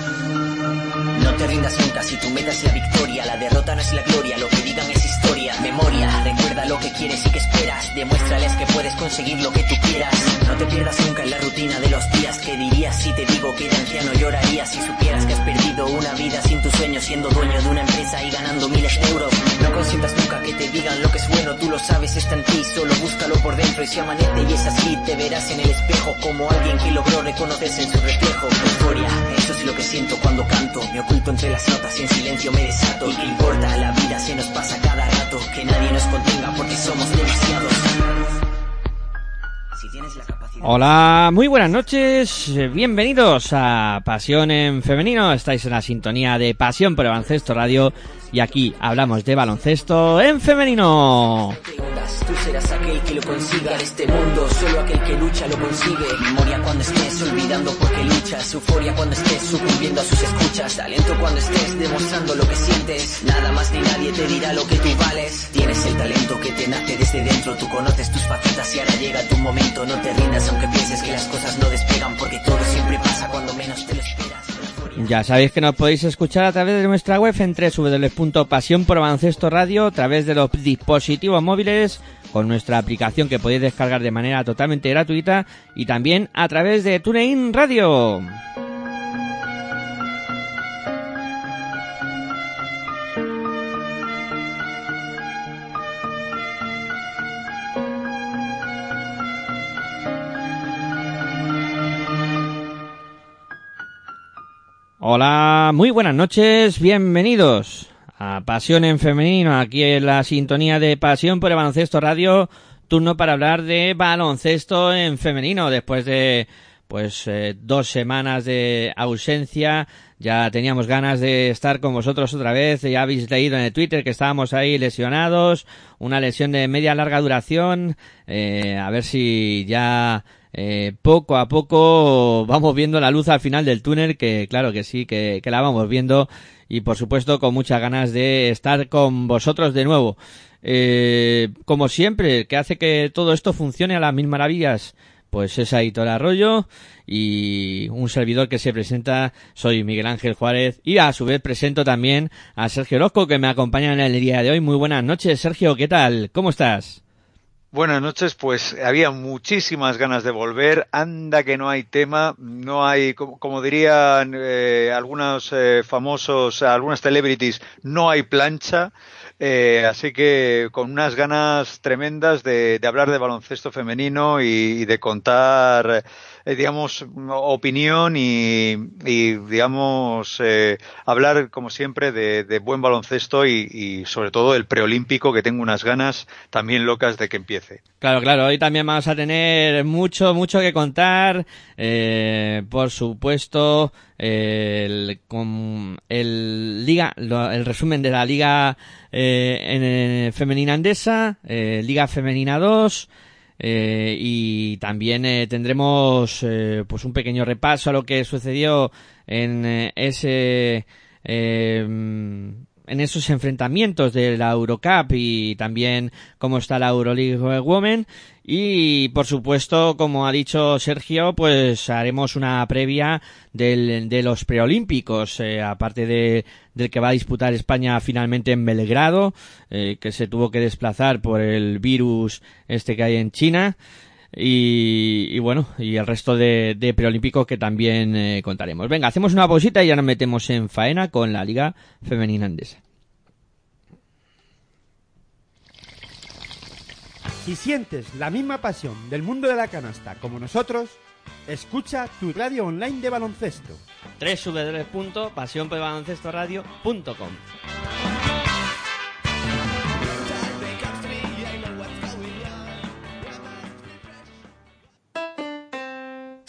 No te si tu meta es la victoria. La derrota no es la gloria, lo que digan es historia. Memoria, recuerda lo que quieres y que esperas. Demuéstrales que puedes conseguir lo que tú quieras. No te pierdas nunca en la rutina de los días. ¿Qué dirías si te digo que de anciano llorarías si supieras que has perdido una vida sin tu sueño, siendo dueño de una empresa y ganando miles de euros? No consientas nunca que te digan lo que es bueno, tú lo sabes, está en ti, solo búscalo por dentro. Y si amanece y es así, te verás en el espejo como alguien que logró reconocerse en su reflejo. Euforia, eso es lo que siento cuando canto. Me oculto las notas y en silencio me desato. ¿Y qué importa? La vida se nos pasa cada rato. Que nadie nos contenga porque somos demasiados. Si tienes la capacidad. Hola, muy buenas noches, bienvenidos a Pasión en Femenino, estáis en la sintonía de Pasión por Baloncesto Radio y aquí hablamos de baloncesto en femenino. Tú serás aquel lo consiga en este mundo, solo aquel que lucha lo consigue. Memoria cuando estés olvidando porque luchas, euforia cuando estés sucumbiendo a sus escuchas, talento cuando estés demostrando lo que sientes. Nada más ni nadie te dirá lo que tú vales. Tienes el talento que te nace desde dentro, tú conoces tus facetas y ahora llega tu momento. No te rindas aunque pienses que las cosas no despegan, porque todo siempre pasa cuando menos te lo esperas. Ya sabéis que nos podéis escuchar a través de nuestra web en www.pasionporbaloncesto.radio, a través de los dispositivos móviles, con nuestra aplicación que podéis descargar de manera totalmente gratuita y también a través de TuneIn Radio. Hola, muy buenas noches, bienvenidos a Pasión en Femenino, aquí en la sintonía de Pasión por el Baloncesto Radio, turno para hablar de baloncesto en femenino, después de pues eh, dos semanas de ausencia, ya teníamos ganas de estar con vosotros otra vez, ya habéis leído en el Twitter que estábamos ahí lesionados, una lesión de media larga duración, eh, a ver si ya eh, poco a poco vamos viendo la luz al final del túnel, que claro que sí, que, que la vamos viendo y por supuesto con muchas ganas de estar con vosotros de nuevo. Eh, como siempre, que hace que todo esto funcione a las mil maravillas, pues es Aitor Arroyo y un servidor que se presenta, soy Miguel Ángel Juárez y a su vez presento también a Sergio Orozco que me acompaña en el día de hoy. Muy buenas noches, Sergio, ¿qué tal? ¿Cómo estás? Buenas noches, pues había muchísimas ganas de volver. Anda que no hay tema, no hay, como, dirían eh, algunos eh, famosos, algunas celebrities, no hay plancha. Eh, así que con unas ganas tremendas de, de hablar de baloncesto femenino y, y de contar, eh, digamos, opinión y, digamos, eh, hablar como siempre de, buen baloncesto y, sobre todo el preolímpico que tengo unas ganas también locas de que empiece. Claro, claro, hoy también vamos a tener mucho, mucho que contar. Eh, por supuesto, el, con el liga, el resumen de la liga eh, en femenina andesa, eh, liga femenina 2, eh, y también eh, tendremos eh, pues un pequeño repaso a lo que sucedió en eh, ese eh, en esos enfrentamientos de la Eurocup y también cómo está la Euroleague Women. Y por supuesto como ha dicho Sergio pues haremos una previa del, de los preolímpicos eh, aparte de, del que va a disputar España finalmente en Belgrado eh, que se tuvo que desplazar por el virus este que hay en China y, y, bueno, y el resto de, de preolímpicos que también eh, contaremos. Venga, hacemos una pausita y ya nos metemos en faena con la Liga Femenina Andesa. Si sientes la misma pasión del mundo de la canasta como nosotros, escucha tu radio online de baloncesto. www.pasionporbaloncestoradio.com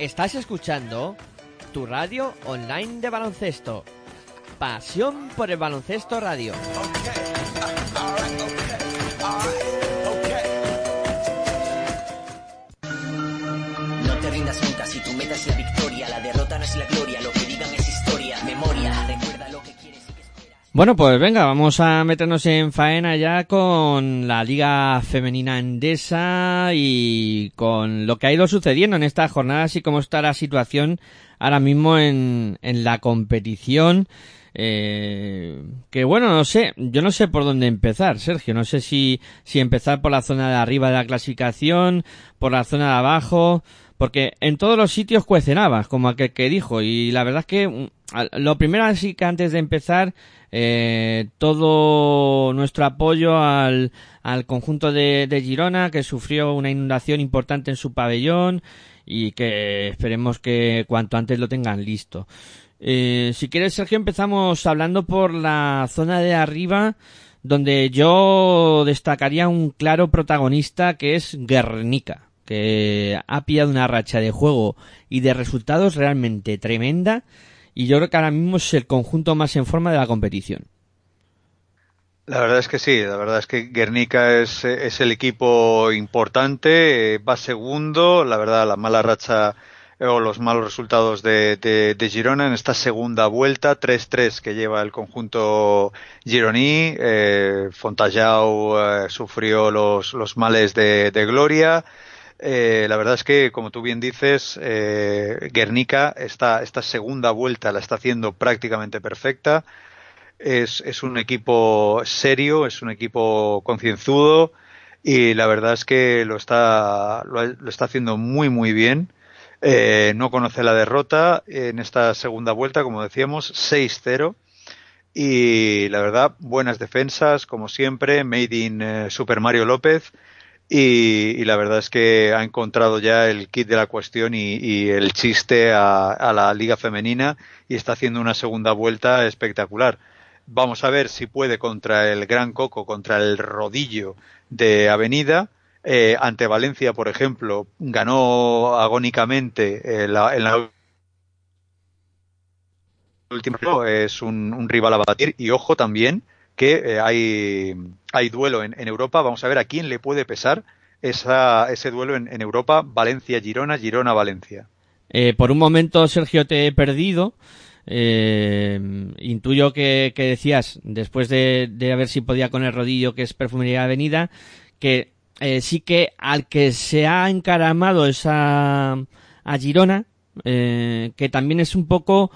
Estás escuchando tu radio online de baloncesto. Pasión por el baloncesto radio. No te rindas nunca si tu meta es la victoria. La derrota no es la gloria, lo que digan es historia. Memoria, recuerda Bueno, pues venga, vamos a meternos en faena ya con la Liga Femenina Endesa y con lo que ha ido sucediendo en estas jornadas y cómo está la situación ahora mismo en, en la competición. Eh, que bueno, no sé, yo no sé por dónde empezar, Sergio. No sé si, si empezar por la zona de arriba de la clasificación, por la zona de abajo, porque en todos los sitios cuecen habas, como aquel que dijo. Y la verdad es que mm, lo primero así que antes de empezar, eh, todo nuestro apoyo al, al conjunto de, de Girona que sufrió una inundación importante en su pabellón y que esperemos que cuanto antes lo tengan listo. Eh, si quieres, Sergio, empezamos hablando por la zona de arriba, donde yo destacaría un claro protagonista que es Guernica, que ha pillado una racha de juego y de resultados realmente tremenda, y yo creo que ahora mismo es el conjunto más en forma de la competición. La verdad es que sí, la verdad es que Guernica es, es el equipo importante, eh, va segundo, la verdad la mala racha eh, o los malos resultados de, de, Girona en esta segunda vuelta, 3-3 que lleva el conjunto gironí, eh, Fontallao eh, sufrió los, los males de, de Gloria, eh, la verdad es que, como tú bien dices, eh, Guernica esta, esta segunda vuelta la está haciendo prácticamente perfecta. Es, es un equipo serio, es un equipo concienzudo y la verdad es que lo está, lo, está haciendo muy muy bien. Eh, no conoce la derrota en esta segunda vuelta, como decíamos, 6-0. Y la verdad, buenas defensas, como siempre, made in Super Mario López. Y, y, la verdad es que ha encontrado ya el kit de la cuestión y, y el chiste a, a, la liga femenina y está haciendo una segunda vuelta espectacular. Vamos a ver si puede contra el Gran Coco, contra el rodillo de Avenida. Eh, ante Valencia, por ejemplo, ganó agónicamente en la, en la última. Es un, un, rival a batir y ojo también que eh, hay, hay duelo en, Europa. Vamos a ver a quién le puede pesar esa, ese duelo en, Europa. Valencia-Girona, Girona-Valencia. Eh, por un momento, Sergio, te he perdido. Eh, intuyo que, decías, después de, de, ver si podía con el rodillo, que es Perfumería Avenida, que eh, sí que al que se ha encaramado esa a Girona, eh, que también es un poco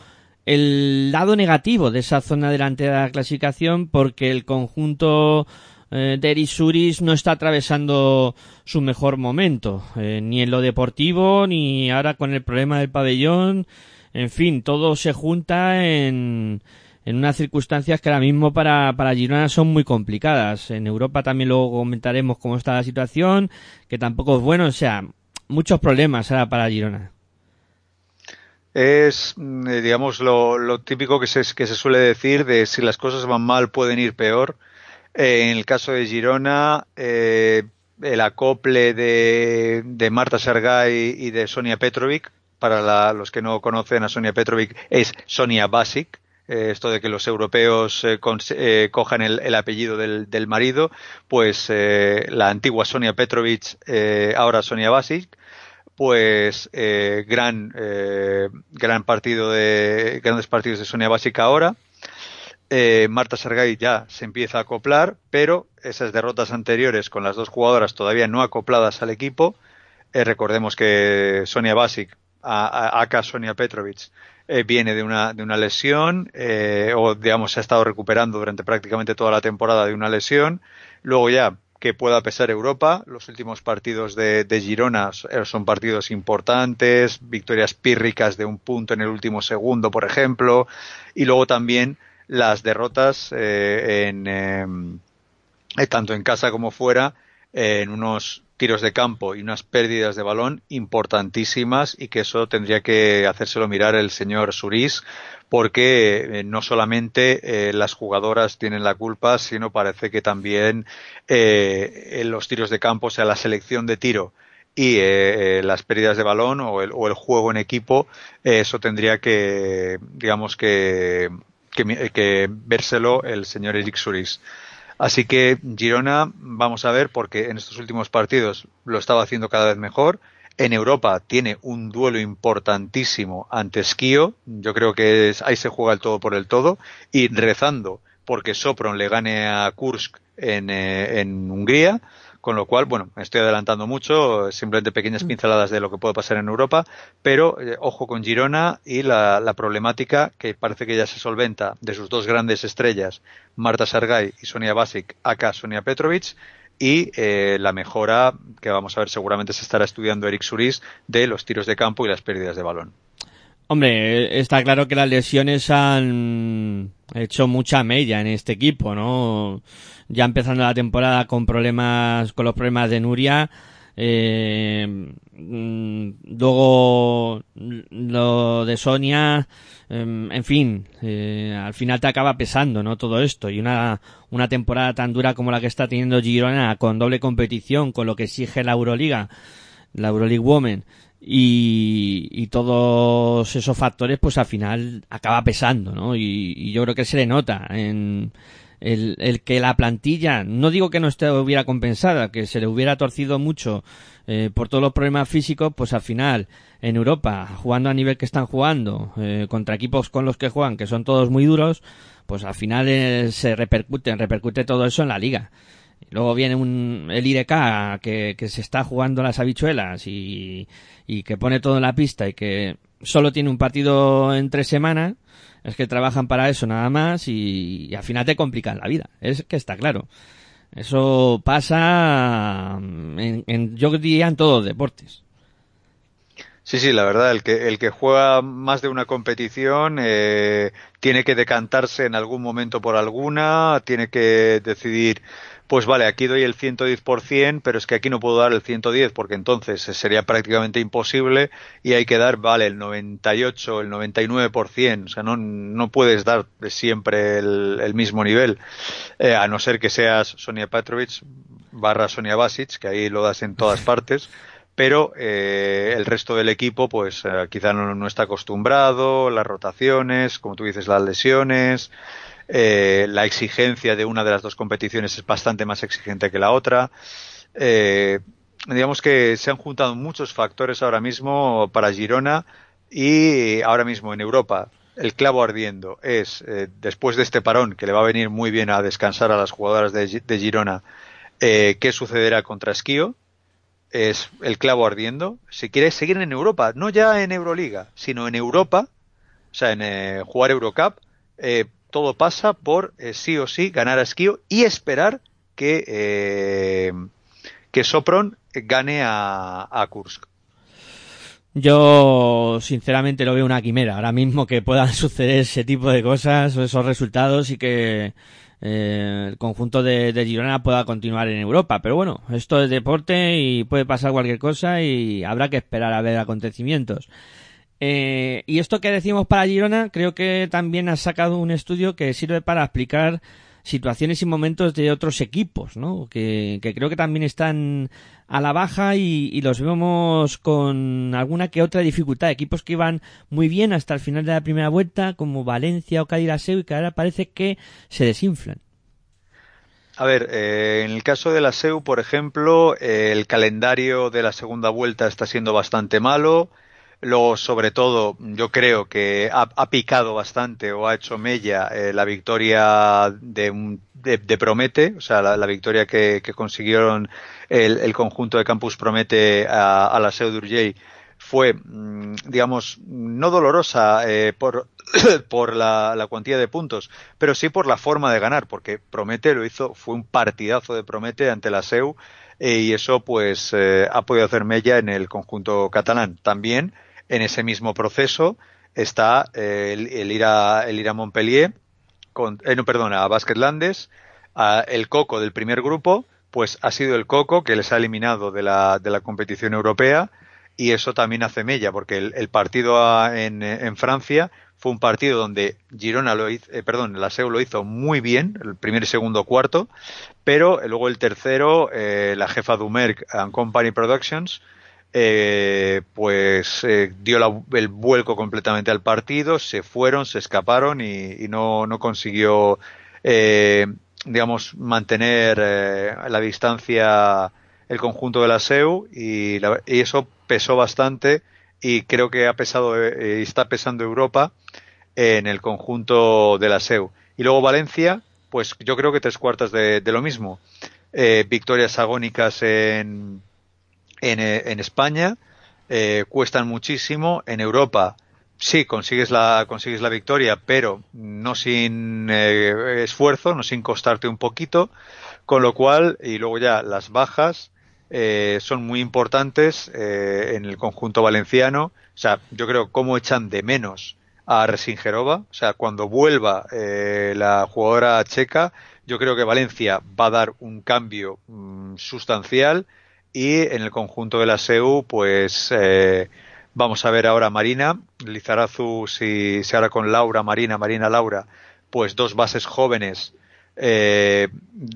el lado negativo de esa zona delante de la clasificación, porque el conjunto eh, de Erisuris no está atravesando su mejor momento, eh, ni en lo deportivo, ni ahora con el problema del pabellón, en fin, todo se junta en, en unas circunstancias que ahora mismo para, para Girona son muy complicadas. En Europa también luego comentaremos cómo está la situación, que tampoco es bueno, o sea, muchos problemas ahora para Girona. Es, digamos, lo, lo típico que se, que se suele decir de si las cosas van mal pueden ir peor. Eh, en el caso de Girona, eh, el acople de, de Marta Sergay y de Sonia Petrovic, para la, los que no conocen a Sonia Petrovic, es Sonia Basic, eh, esto de que los europeos eh, eh, cojan el, el, apellido del, del marido, pues la antigua Sonia Petrovic, ahora Sonia Basic, pues eh, gran, eh, gran partido de, grandes partidos de Sonia Básica ahora. Eh, Marta Sergay ya se empieza a acoplar, pero esas derrotas anteriores con las dos jugadoras todavía no acopladas al equipo. recordemos que Sonia Basic, acá Sonia Petrovic, viene de una, de una lesión, o digamos se ha estado recuperando durante prácticamente toda la temporada de una lesión. Luego ya que pueda pesar Europa. Los últimos partidos de, Girona eh, son partidos importantes, victorias pírricas de un punto en el último segundo, por ejemplo, y luego también las derrotas eh, en, eh, tanto en casa como fuera en unos tiros de campo y unas pérdidas de balón importantísimas y que eso tendría que hacérselo mirar el señor Surís porque eh, no solamente eh, las jugadoras tienen la culpa, sino parece que también eh, en los tiros de campo, o sea, la selección de tiro y las pérdidas de balón o el, o el juego en equipo, eso tendría que, digamos que, que, que, vérselo el señor Eric Suris. Así que Girona, vamos a ver, porque en estos últimos partidos lo estaba haciendo cada vez mejor en Europa tiene un duelo importantísimo ante Skio. Yo creo que es, ahí se juega el todo por el todo. Y rezando porque Sopron le gane a Kursk en, eh, en Hungría. Con lo cual, bueno, me estoy adelantando mucho, simplemente pequeñas mm. pinceladas de lo que puede pasar en Europa, pero eh, ojo con Girona y la, la, problemática que parece que ya se solventa de sus dos grandes estrellas, Marta Sargay y Sonia Basic, acá Sonia Petrovic, y eh, la mejora que vamos a ver seguramente se estará estudiando Eric Suris de los tiros de campo y las pérdidas de balón. Hombre, está claro que las lesiones han hecho mucha mella en este equipo, ¿no? Ya empezando la temporada con problemas, con los problemas de Nuria, eh, mm, luego lo de Sonia, em, en fin, eh, al final te acaba pesando, ¿no? Todo esto y una, una temporada tan dura como la que está teniendo Girona con doble competición, con lo que exige la Euroliga, la Euroleague Women y, y todos esos factores, pues al final acaba pesando, ¿no? Y, y yo creo que se le nota en, el, el, que la plantilla, no digo que no estuviera compensada, que se le hubiera torcido mucho eh, por todos los problemas físicos, pues al final en Europa, jugando a nivel que están jugando, eh, contra equipos con los que juegan, que son todos muy duros, pues al final eh, se repercute, repercute todo eso en la liga. Luego viene un, el IDK que, que se está jugando las habichuelas y, y que pone todo en la pista y que solo tiene un partido en tres semanas es que trabajan para eso nada más y, al final te complican la vida. Es que está claro. Eso pasa en, en, yo diría en todos los deportes. Sí, sí, la verdad, el que, el que juega más de una competición eh, tiene que decantarse en algún momento por alguna, tiene que decidir pues vale, aquí doy el 110%, pero es que aquí no puedo dar el 110 porque entonces sería prácticamente imposible y hay que dar, vale, el 98, el 99%, o sea, no, no puedes dar siempre el, mismo nivel, eh, a no ser que seas Sonia Petrovic barra Sonia Basic, que ahí lo das en todas partes, pero eh, el resto del equipo pues eh, quizá no, no, está acostumbrado, las rotaciones, como tú dices, las lesiones, eh, la exigencia de una de las dos competiciones es bastante más exigente que la otra. Eh, digamos que se han juntado muchos factores ahora mismo para Girona y ahora mismo en Europa el clavo ardiendo es, eh, después de este parón que le va a venir muy bien a descansar a las jugadoras de, Girona, eh, qué sucederá contra Esquío. Es el clavo ardiendo. Si quieres seguir en Europa, no ya en Euroliga, sino en Europa, o sea, en jugar Eurocup, todo pasa por eh, sí o sí ganar a Esquío y esperar que, eh, que Sopron gane a, a, Kursk. Yo sinceramente lo veo una quimera ahora mismo que puedan suceder ese tipo de cosas esos resultados y que eh, el conjunto de, de, Girona pueda continuar en Europa. Pero bueno, esto es deporte y puede pasar cualquier cosa y habrá que esperar a ver acontecimientos. Eh, y esto que decimos para Girona, creo que también ha sacado un estudio que sirve para explicar situaciones y momentos de otros equipos, ¿no? Que, creo que también están a la baja y, y, los vemos con alguna que otra dificultad. Equipos que iban muy bien hasta el final de la primera vuelta, como Valencia o Cádiz y que ahora parece que se desinflan. A ver, eh, en el caso de la SEU, por ejemplo, eh, el calendario de la segunda vuelta está siendo bastante malo. Luego, sobre todo, yo creo que ha, picado bastante o ha hecho mella eh, la victoria de, de, Promete, o sea, la, victoria que, consiguieron el, conjunto de Campus Promete a, la SEU de fue, mm, digamos, no dolorosa eh, por, por la, la, cuantía de puntos, pero sí por la forma de ganar, porque Promete lo hizo, fue un partidazo de Promete ante la SEU eh, y eso pues eh, ha podido hacer mella en el conjunto catalán. También en ese mismo proceso está el, ir a, el ir a Montpellier, con, no, perdona, a Basket Landes, el Coco del primer grupo, pues ha sido el Coco que les ha eliminado de la, de la competición europea y eso también hace mella, porque el, partido en, en, Francia fue un partido donde Girona lo hizo, eh, perdón, la SEU lo hizo muy bien, el primer y segundo cuarto, pero luego el tercero, eh, la jefa Dumerc and Company Productions, eh, pues dio el vuelco completamente al partido, se fueron, se escaparon y, no, no, consiguió, digamos, mantener la distancia el conjunto de la SEU y, y eso pesó bastante y creo que ha pesado eh, está pesando Europa en el conjunto de la SEU. Y luego Valencia, pues yo creo que tres cuartas de, lo mismo. Eh, victorias agónicas en, en, eh, en España, cuestan muchísimo. En Europa, sí, consigues la, consigues la victoria, pero no sin esfuerzo, no sin costarte un poquito. Con lo cual, y luego ya las bajas, eh, son muy importantes eh, en el conjunto valenciano. O sea, yo creo cómo echan de menos a Resingerova. O sea, cuando vuelva eh, la jugadora checa, yo creo que Valencia va a dar un cambio mm, sustancial y en el conjunto de la SEU, pues vamos a ver ahora Marina, Lizarazu, si se hará con Laura, Marina, Marina, Laura, pues dos bases jóvenes eh,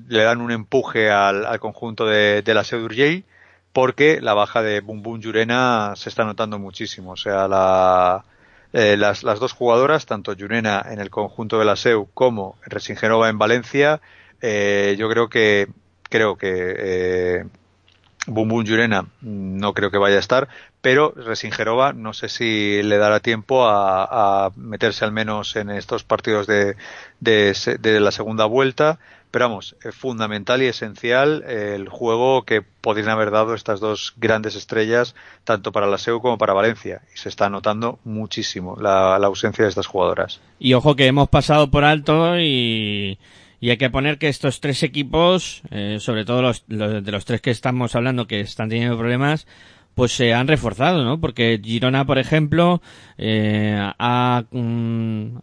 le dan un empuje al, conjunto de, la Seudurjei porque la baja de Bum Bum Yurena se está notando muchísimo. O sea, la, eh, las, las, dos jugadoras, tanto Yurena en el conjunto de la SEU como Resingenova en Valencia, eh, yo creo que creo que eh, Bum Bum Yurena no creo que vaya a estar, pero Resingerova no sé si le dará tiempo a, meterse al menos en estos partidos de, de, la segunda vuelta. Pero vamos, es fundamental y esencial el juego que podrían haber dado estas dos grandes estrellas, tanto para la SEU como para Valencia. Y se está notando muchísimo la, ausencia de estas jugadoras. Y ojo que hemos pasado por alto y, y hay que poner que estos tres equipos, eh, sobre todo los, de los tres que estamos hablando que están teniendo problemas, pues se han reforzado, ¿no? Porque Girona, por ejemplo, eh, ha, mm,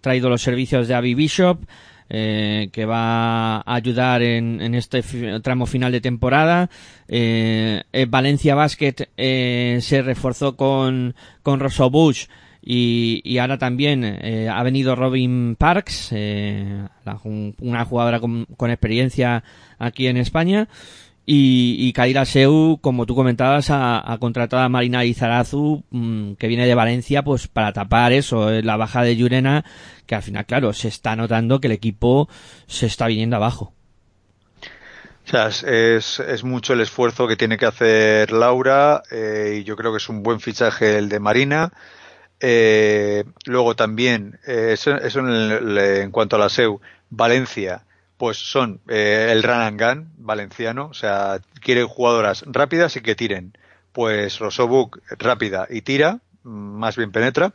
traído los servicios de Avi Bishop, eh, que va a ayudar en, en, este tramo final de temporada. Eh, Valencia Basket eh, se reforzó con, con Rosso Bush y, y ahora también eh, ha venido Robin Parks, una jugadora con, con experiencia aquí en España. Y, y Seu, como tú comentabas, ha, contratado a Marina Izarazu, mm, que viene de Valencia, pues para tapar eso, eh, la baja de Llurena, que al final, claro, se está notando que el equipo se está viniendo abajo. O sea, es, es mucho el esfuerzo que tiene que hacer Laura, eh, y yo creo que es un buen fichaje el de Marina. Eh, luego también, eh, eso, en, cuanto a la SEU, Valencia pues son eh, el run and gun valenciano, o sea, quieren jugadoras rápidas y que tiren. Pues Rosobuk rápida y tira, más bien penetra.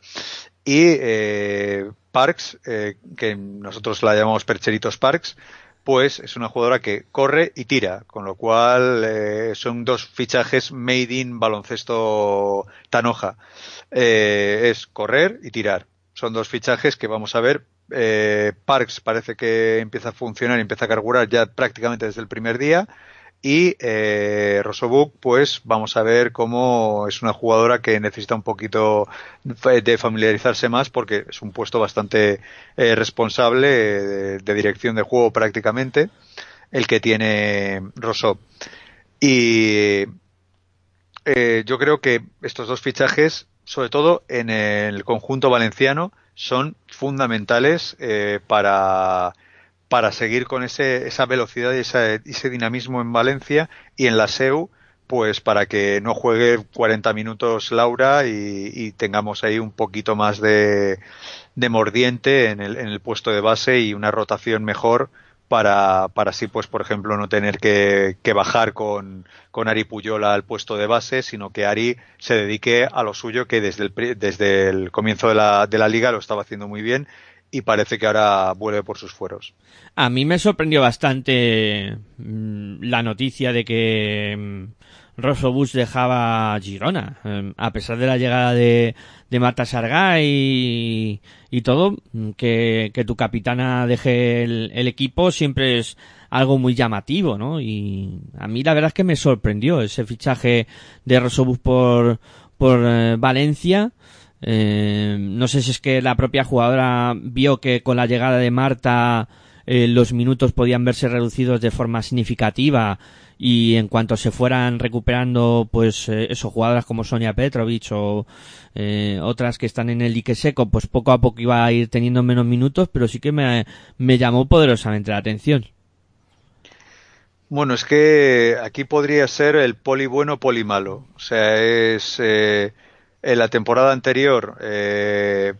Y eh, Parks, que nosotros la llamamos Percheritos Parks, pues es una jugadora que corre y tira, con lo cual eh, son dos fichajes made in baloncesto Tanoja. Eh, es correr y tirar. Son dos fichajes que vamos a ver eh, Parks parece que empieza a funcionar empieza a carburar ya prácticamente desde el primer día. Y eh, Rosobuk, pues vamos a ver cómo es una jugadora que necesita un poquito de familiarizarse más porque es un puesto bastante eh, responsable de, dirección de juego prácticamente el que tiene Rosob. Y eh, yo creo que estos dos fichajes, sobre todo en el conjunto valenciano, son fundamentales eh, para, para seguir con ese, esa velocidad y ese dinamismo en Valencia y en la SEU, pues para que no juegue 40 minutos Laura y, tengamos ahí un poquito más de, de mordiente en el, en el, puesto de base y una rotación mejor para, para así, pues, por ejemplo, no tener que, que bajar con, con, Ari Puyola al puesto de base, sino que Ari se dedique a lo suyo, que desde el, desde el comienzo de la, de la liga lo estaba haciendo muy bien y parece que ahora vuelve por sus fueros. A mí me sorprendió bastante mm, la noticia de que mm, Rosso dejaba Girona, em, a pesar de la llegada de, de Marta Sargay y, todo, que, que, tu capitana deje el, equipo siempre es algo muy llamativo, ¿no? Y a mí la verdad es que me sorprendió ese fichaje de Rosso por, por eh, Valencia. Eh, no sé si es que la propia jugadora vio que con la llegada de Marta eh, los minutos podían verse reducidos de forma significativa y en cuanto se fueran recuperando pues eh, esos jugadoras como Sonia Petrovic o eh, otras que están en el dique seco pues poco a poco iba a ir teniendo menos minutos pero sí que me, me llamó poderosamente la atención. Bueno es que aquí podría ser el poli bueno poli malo. O sea es eh, en la temporada anterior eh,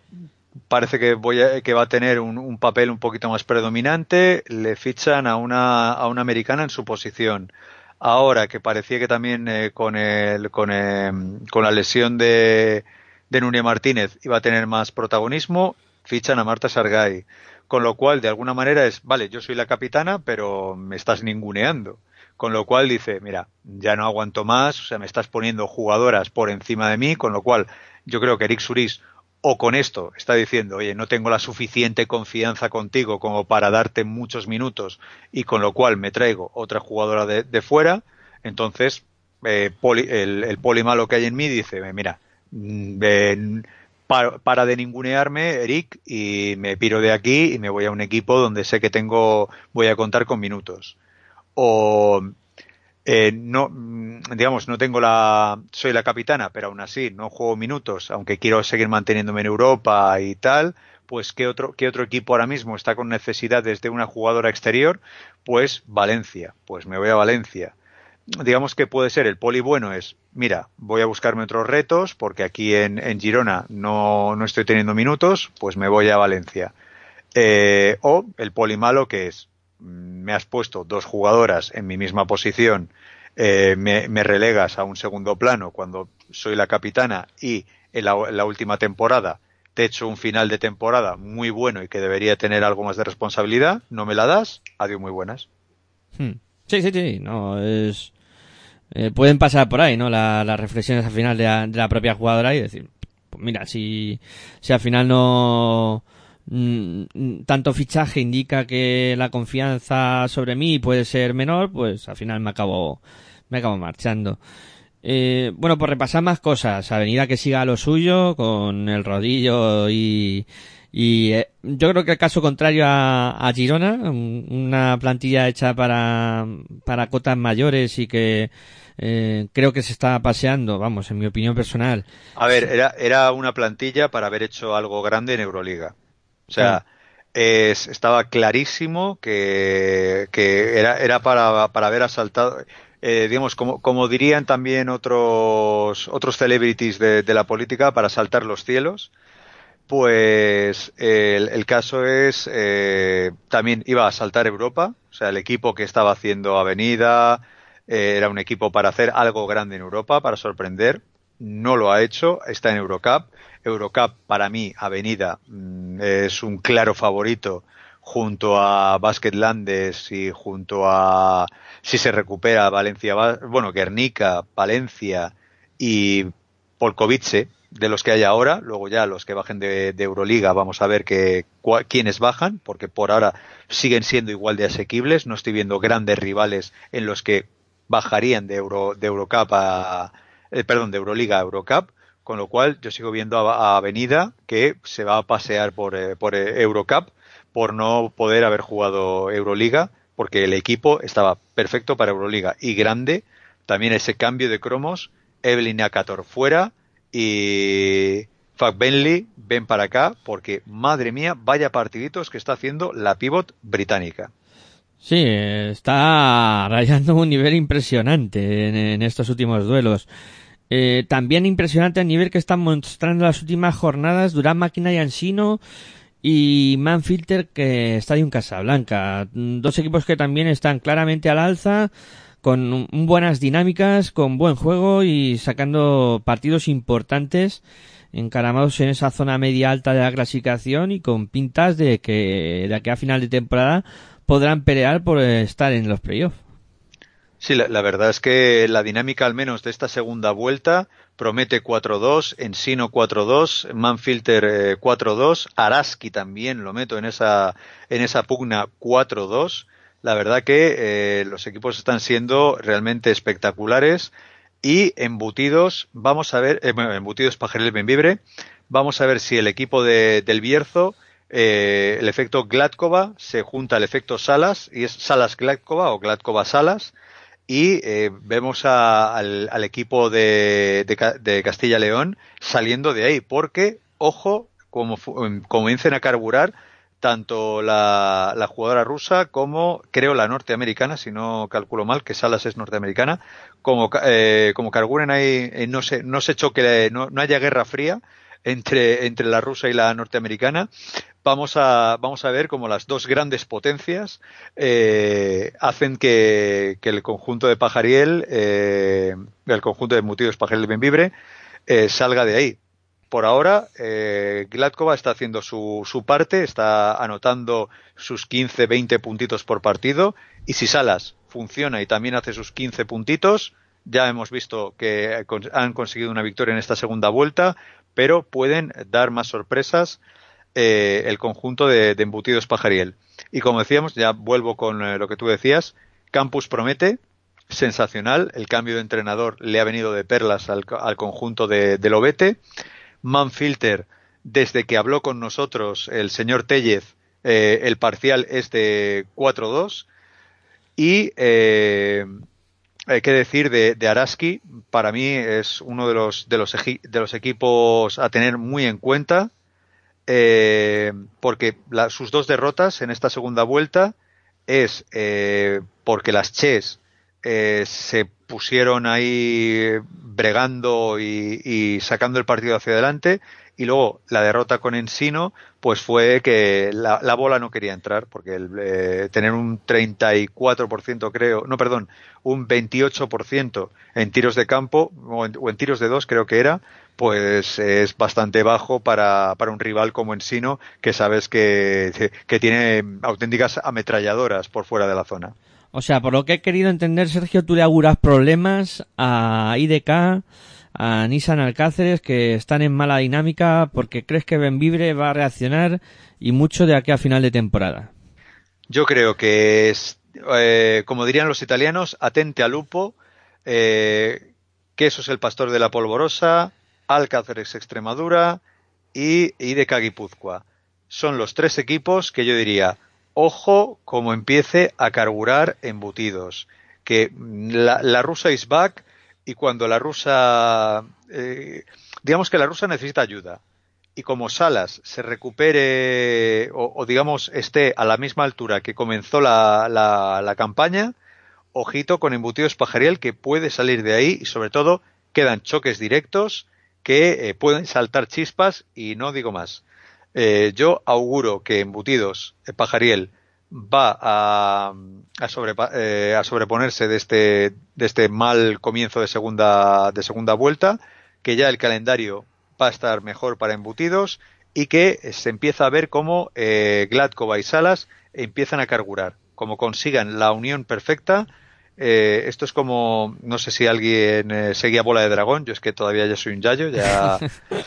parece que, voy a, que va a tener un, un, papel un poquito más predominante, le fichan a una, a una americana en su posición. Ahora que parecía que también eh, con, el, con, eh, con la lesión de, de Martínez iba a tener más protagonismo, fichan a Marta Sargay. Con lo cual, de alguna manera es, vale, yo soy la capitana, pero me estás ninguneando. Con lo cual dice, mira, ya no aguanto más, o sea, me estás poniendo jugadoras por encima de mí, con lo cual yo creo que Eric Suris o con esto está diciendo, oye, no tengo la suficiente confianza contigo como para darte muchos minutos y con lo cual me traigo otra jugadora de, fuera, entonces eh, poli, el, poli malo que hay en mí dice, mira, ven, para, para, de ningunearme, Eric, y me piro de aquí y me voy a un equipo donde sé que tengo, voy a contar con minutos. O eh, no, mm, digamos, no tengo la, soy la capitana, pero aún así no juego minutos, aunque quiero seguir manteniéndome en Europa y tal, pues ¿qué otro, qué otro equipo ahora mismo está con necesidades de una jugadora exterior? Pues Valencia, pues me voy a Valencia. Digamos que puede ser el poli bueno es, mira, voy a buscarme otros retos porque aquí en, Girona no, no estoy teniendo minutos, pues me voy a Valencia. Eh, o el poli malo que es, me has puesto dos jugadoras en mi misma posición, eh, me, relegas a un segundo plano cuando soy la capitana y en la, última temporada te echo un final de temporada muy bueno y que debería tener algo más de responsabilidad, no me la das, adiós muy buenas. Hmm. Sí, sí, sí, no, es... Eh, pueden pasar por ahí, ¿no? La, las reflexiones al final de la, de la propia jugadora y decir, pues mira, si, si al final no tanto fichaje indica que la confianza sobre mí puede ser menor, pues al final me acabo, me acabo marchando. Eh, bueno, por repasar más cosas, Avenida que siga lo suyo con el rodillo y, y eh, yo creo que el caso contrario a, a, Girona, una plantilla hecha para, para cotas mayores y que eh, creo que se está paseando, vamos, en mi opinión personal. A ver, era, era una plantilla para haber hecho algo grande en Euroliga. O sea, es, estaba clarísimo que, que era, era para, para haber asaltado, eh, digamos, como, como dirían también otros, otros celebrities de, de la política, para saltar los cielos. Pues el, el caso es, eh, también iba a saltar Europa, o sea, el equipo que estaba haciendo Avenida eh, era un equipo para hacer algo grande en Europa, para sorprender, no lo ha hecho, está en Eurocup Eurocup, para mí, Avenida mm, es un claro favorito junto a Basket Landes y junto a, si se recupera, Valencia, bueno, Guernica, Valencia y Polkovice, de los que hay ahora, luego ya los que bajen de, Euroliga, vamos a ver que, quiénes bajan, porque por ahora siguen siendo igual de asequibles, no estoy viendo grandes rivales en los que bajarían de Euro, de Eurocup a, eh, perdón, de Euroliga a Eurocup, con lo cual yo sigo viendo a, Avenida que se va a pasear por, eh, por eh, Eurocup por no poder haber jugado Euroliga, porque el equipo estaba perfecto para Euroliga y grande. También ese cambio de cromos, Evelyn Acator fuera y Fuck Bentley, ven para acá, porque madre mía, vaya partiditos que está haciendo la pivot británica. Sí, está rayando un nivel impresionante en, estos últimos duelos. Eh, también impresionante el nivel que están mostrando las últimas jornadas Durán Máquina y Ansino y Manfilter que está en Casablanca. Dos equipos que también están claramente al alza, con buenas dinámicas, con buen juego y sacando partidos importantes encaramados en esa zona media alta de la clasificación y con pintas de que de aquí a final de temporada podrán pelear por estar en los playoffs. Sí, la, verdad es que la dinámica al menos de esta segunda vuelta promete 4-2, Ensino 4-2, Manfilter 4-2, eh, Araski también lo meto en esa, en esa pugna 4-2. La verdad que eh, los equipos están siendo realmente espectaculares y embutidos, vamos a ver, eh, embutidos Pajaril Benvibre, vamos a ver si el equipo de, del Bierzo el efecto Gladkova se junta al efecto Salas y es Salas Gladkova o Gladkova Salas y eh, vemos al, equipo de, de, Castilla-León saliendo de ahí, porque, ojo, como comiencen a carburar tanto la, jugadora rusa como, creo, la norteamericana, si no calculo mal, que Salas es norteamericana, como, eh, como carburen ahí, eh, no se, no se choque, no, no haya guerra fría, entre, entre la rusa y la norteamericana, vamos a, vamos a ver cómo las dos grandes potencias eh, hacen que, que, el conjunto de Pajariel, eh, el conjunto de Mutidos Pajariel Benvibre, eh, salga de ahí. Por ahora, eh, Gladkova está haciendo su, su parte, está anotando sus 15, 20 puntitos por partido, y si Salas funciona y también hace sus 15 puntitos, ya hemos visto que han conseguido una victoria en esta segunda vuelta, pero pueden dar más sorpresas eh, el conjunto de, embutidos Pajariel. Y como decíamos, ya vuelvo con eh, lo que tú decías, Campus promete, sensacional, el cambio de entrenador le ha venido de perlas al, conjunto de, de Lobete. Manfilter, desde que habló con nosotros el señor Tellez, eh, el parcial es de 4-2. Y hay que decir de, de, Araski, para mí es uno de los, de los, de los equipos a tener muy en cuenta, eh, porque sus dos derrotas en esta segunda vuelta es eh, porque las Ches eh, se pusieron ahí bregando y, sacando el partido hacia adelante y luego la derrota con Ensino pues fue que la, bola no quería entrar porque el, eh, tener un 34% creo, no perdón, un 28% en tiros de campo o en, tiros de dos creo que era, pues es bastante bajo para, para un rival como Ensino que sabes que, que tiene auténticas ametralladoras por fuera de la zona. O sea, por lo que he querido entender, Sergio, tú le auguras problemas a IDK, a Nissan Alcáceres, que están en mala dinámica porque crees que Benvibre va a reaccionar y mucho de aquí a final de temporada. Yo creo que es, eh, como dirían los italianos, atente al lupo, eh, que eso es el pastor de la polvorosa, Alcáceres Extremadura y IDK Guipúzcoa. Son los tres equipos que yo diría, ojo como empiece a carburar embutidos. Que la, rusa is back y cuando la rusa, eh, digamos que la rusa necesita ayuda. Y como Salas se recupere o, digamos esté a la misma altura que comenzó la, la, campaña, ojito con embutidos pajariel que puede salir de ahí y sobre todo quedan choques directos que eh, pueden saltar chispas y no digo más. Eh, yo auguro que Embutidos, eh, Pajariel, va a, eh, a, sobreponerse de este, de este mal comienzo de segunda, de segunda vuelta, que ya el calendario va a estar mejor para Embutidos y que se empieza a ver cómo eh, y Salas empiezan a carburar, como consigan la unión perfecta eh, esto es como, no sé si alguien eh, seguía Bola de Dragón, yo es que todavía ya soy un yayo, ya,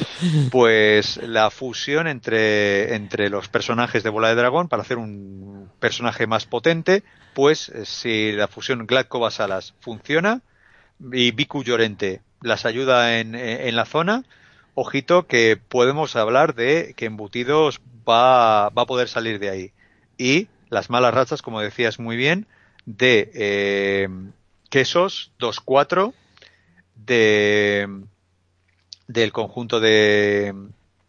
pues la fusión entre, entre los personajes de Bola de Dragón para hacer un personaje más potente, pues eh, si la fusión Gladkova Salas funciona y Biku Llorente las ayuda en, en la zona, ojito que podemos hablar de que Embutidos va, va a poder salir de ahí. Y las malas rachas, como decías muy bien, de eh, quesos 2-4 de del conjunto de,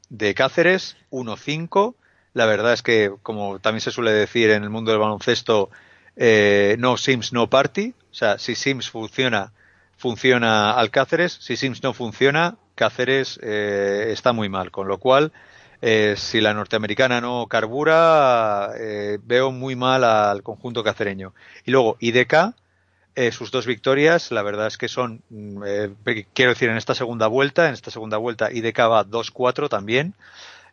de Cáceres, 1-5. La verdad es que, como también se suele decir en el mundo del baloncesto, eh, no Sims, no party. O sea, si Sims funciona, funciona al Cáceres. Si Sims no funciona, Cáceres eh, está muy mal. Con lo cual, eh, si la norteamericana no carbura, eh, veo muy mal al conjunto cacereño. Y luego, IDK, eh, sus dos victorias, la verdad es que son, mm, quiero decir, en esta segunda vuelta, en esta segunda vuelta IDK va 2-4 también,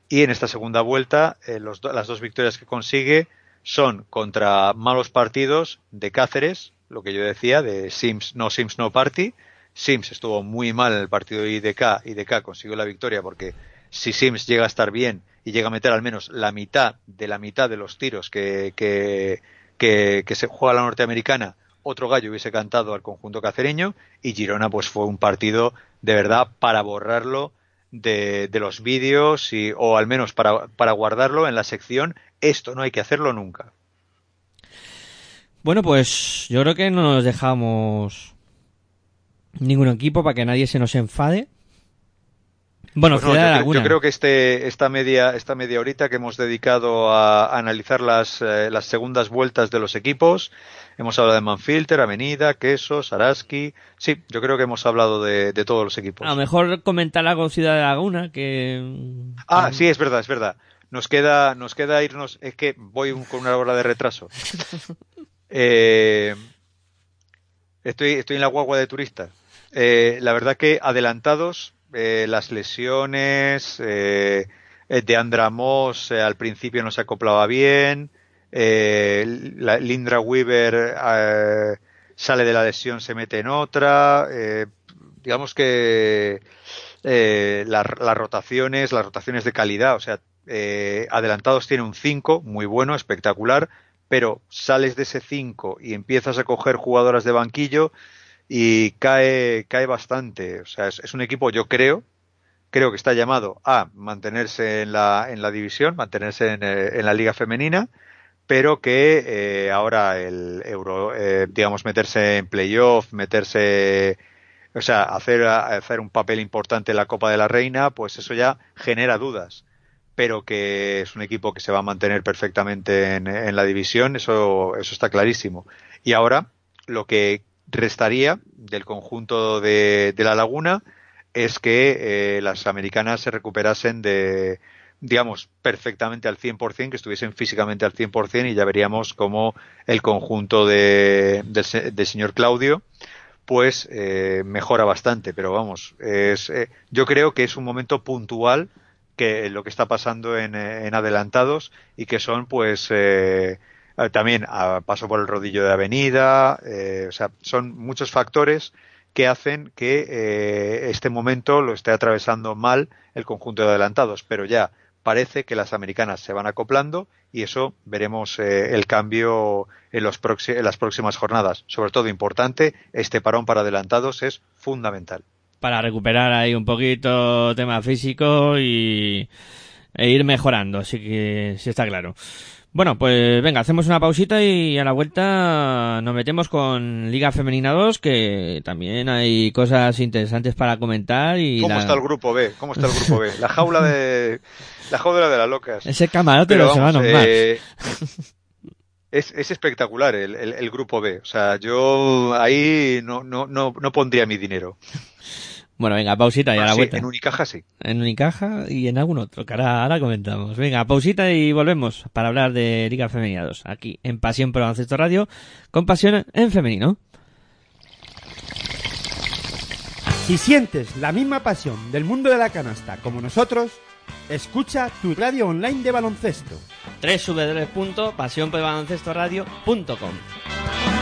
y en esta segunda vuelta los las dos victorias que consigue son contra malos partidos de Cáceres, lo que yo decía, de Sims no Sims no Party. Sims estuvo muy mal en el partido de IDK, IDK consiguió la victoria porque si Sims llega a estar bien y llega a meter al menos la mitad de la mitad de los tiros que, que, se juega la norteamericana, otro gallo hubiese cantado al conjunto cacereño y Girona pues fue un partido de verdad para borrarlo de, de los vídeos y, o al menos para, para guardarlo en la sección esto no hay que hacerlo nunca. Bueno, pues yo creo que no nos dejamos ningún equipo para que nadie se nos enfade. Bueno, Pues no, yo, yo creo que este, esta media, esta media horita que hemos dedicado a, analizar las, eh, las segundas vueltas de los equipos, hemos hablado de Manfilter, Avenida, Quesos, Araski, sí, yo creo que hemos hablado de, de todos los equipos. A lo mejor comentar algo Ciudad de Laguna, que... Ah, sí, es verdad, es verdad. Nos queda, nos queda irnos, es que voy con una hora de retraso. Eh, estoy, estoy en la guagua de turistas. Eh, la verdad que adelantados, eh, las lesiones, eh, eh, de Andramós eh, al principio no se acoplaba bien, la- Lindra Weaver sale de la lesión, se mete en otra, digamos que la- las rotaciones, las rotaciones de calidad, o sea, adelantados tiene un 5, muy bueno, espectacular, pero sales de ese 5 y empiezas a coger jugadoras de banquillo y cae, cae bastante. O sea, es, un equipo, yo creo, creo que está llamado a mantenerse en la, en la división, mantenerse en, eh, en la liga femenina, pero que eh, ahora el euro, eh, digamos, meterse en playoff, meterse, o sea, hacer, hacer un papel importante en la Copa de la Reina, pues eso ya genera dudas. Pero que es un equipo que se va a mantener perfectamente en, en la división, eso, eso está clarísimo. Y ahora, lo que restaría del conjunto de, de la Laguna es que eh, las americanas se recuperasen de, digamos, perfectamente al 100%, que estuviesen físicamente al 100% y ya veríamos cómo el conjunto de, del, se- del señor Claudio pues eh, mejora bastante, pero vamos, es, eh, yo creo que es un momento puntual que lo que está pasando en, en adelantados y que son pues eh, también a paso por el rodillo de avenida, eh, o sea, son muchos factores que hacen que eh, este momento lo esté atravesando mal el conjunto de adelantados, pero ya parece que las americanas se van acoplando y eso veremos eh, el cambio en, los en las próximas jornadas. Sobre todo importante, este parón para adelantados es fundamental. Para recuperar ahí un poquito tema físico y... e ir mejorando, así que sí está claro. Bueno, pues venga, hacemos una pausita y a la vuelta nos metemos con Liga Femenina 2, que también hay cosas interesantes para comentar y ¿Cómo la- está el grupo B? ¿Cómo está el grupo B? La jaula de la jaula de las locas. ese camarote de Pero los vamos, hermanos más. eh, es, es espectacular el, el- el grupo B. O sea, yo ahí no, no, no, no pondría mi dinero. Bueno, venga, pausita y a Ah, la sí, vuelta. en Unicaja sí. En Unicaja y en algún otro, que ahora, ahora comentamos. Venga, pausita y volvemos para hablar de Liga Femenina 2, aquí en Pasión por Baloncesto Radio, con pasión en femenino. Si sientes la misma pasión del mundo de la canasta como nosotros, escucha tu radio online de baloncesto. www.pasionporbaloncestoradio.com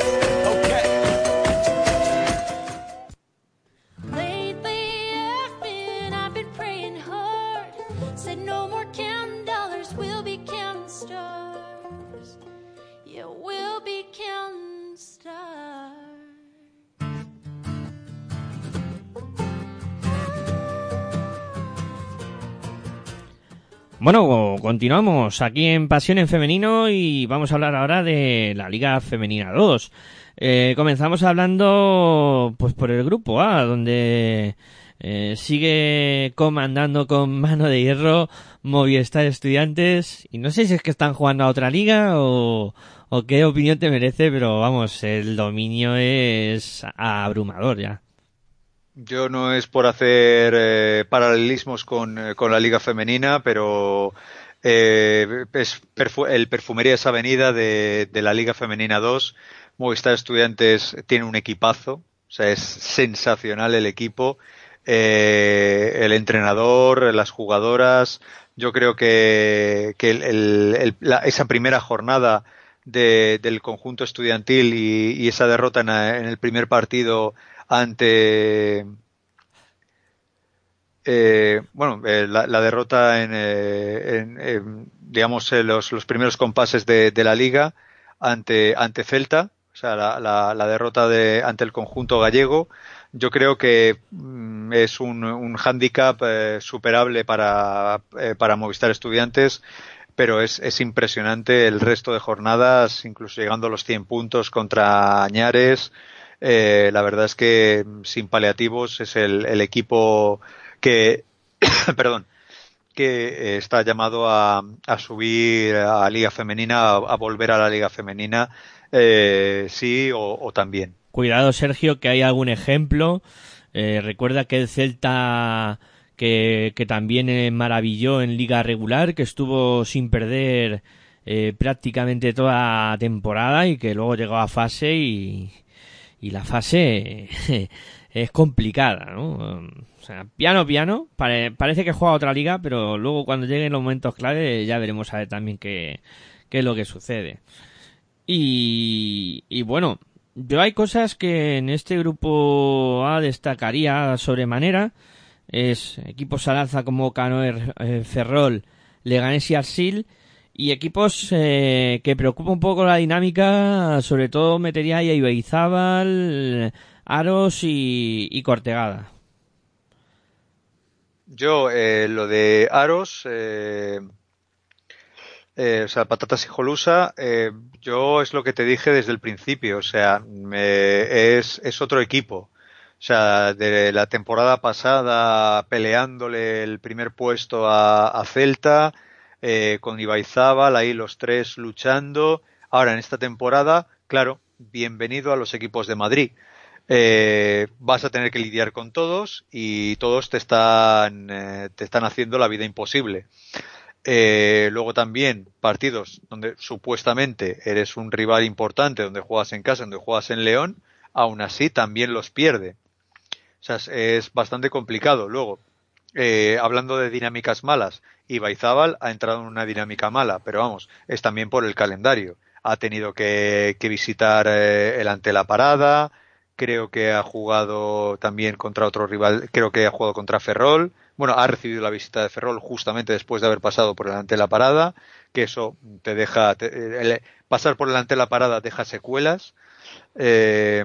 Bueno, continuamos aquí en Pasión en Femenino y vamos a hablar ahora de la Liga Femenina 2. Eh, comenzamos hablando pues por el grupo A, donde eh, sigue comandando con mano de hierro Movistar Estudiantes y no sé si es que están jugando a otra liga o, qué opinión te merece, pero vamos, el dominio es abrumador ya. Yo no es por hacer eh, paralelismos con, eh, con, la liga femenina, pero eh, es perfu el Perfumerías Avenida de, de, la liga femenina 2. Movistar Estudiantes tiene un equipazo, o sea, es sensacional el equipo, eh, el entrenador, las jugadoras. Yo creo que, el, el, la, esa primera jornada de, del conjunto estudiantil y, esa derrota en, el primer partido ante eh, bueno eh, la, derrota en, eh, digamos los, los, primeros compases de, la liga ante ante Celta o sea la, la derrota de ante el conjunto gallego yo creo que mm, es un, un hándicap eh, superable para, eh, para Movistar Estudiantes, pero es, es, impresionante el resto de jornadas, incluso llegando a los 100 puntos contra Añares, eh, la verdad es que sin paliativos es el, el equipo que, perdón, que está llamado a, a, subir a Liga Femenina, a, a, volver a la Liga Femenina, eh, sí o, o, también. Cuidado, Sergio, que hay algún ejemplo. Eh, recuerda que el Celta que, también maravilló en liga regular, que estuvo sin perder eh, prácticamente toda temporada y que luego llegó a fase y, la fase es complicada, ¿no? O sea, piano, piano, pare, parece que juega otra liga, pero luego cuando lleguen los momentos clave ya veremos a ver también qué, es lo que sucede. Y bueno, yo hay cosas que en este grupo A destacaría sobremanera. Es equipos Salaza como Canoer, eh, Ferrol, Leganés y Arsil y equipos eh, que preocupa un poco la dinámica, sobre todo metería ahí a Ibaizábal, Aros y, y Cortegada. Yo, eh, lo de Aros, eh, eh, o sea, Patatas y Jolusa, yo es lo que te dije desde el principio, o sea, me, es, es otro equipo. O sea, de la temporada pasada peleándole el primer puesto a, a Celta, eh, con Ibaizábal, ahí los tres luchando. Ahora, en esta temporada, claro, bienvenido a los equipos de Madrid. Eh, vas a tener que lidiar con todos y todos te están, eh, te están haciendo la vida imposible. Eh, luego también partidos donde supuestamente eres un rival importante, donde juegas en casa, donde juegas en León, aún así también los pierde. O sea, es, bastante complicado. Luego, eh, hablando de dinámicas malas, Ibaizábal ha entrado en una dinámica mala, pero vamos, es también por el calendario. Ha tenido que, que visitar eh, el ante la parada, creo que ha jugado también contra otro rival, creo que ha jugado contra Ferrol. Bueno, ha recibido la visita de Ferrol justamente después de haber pasado por delante de la parada, que eso te deja, el, pasar por delante de la parada deja secuelas. Eh,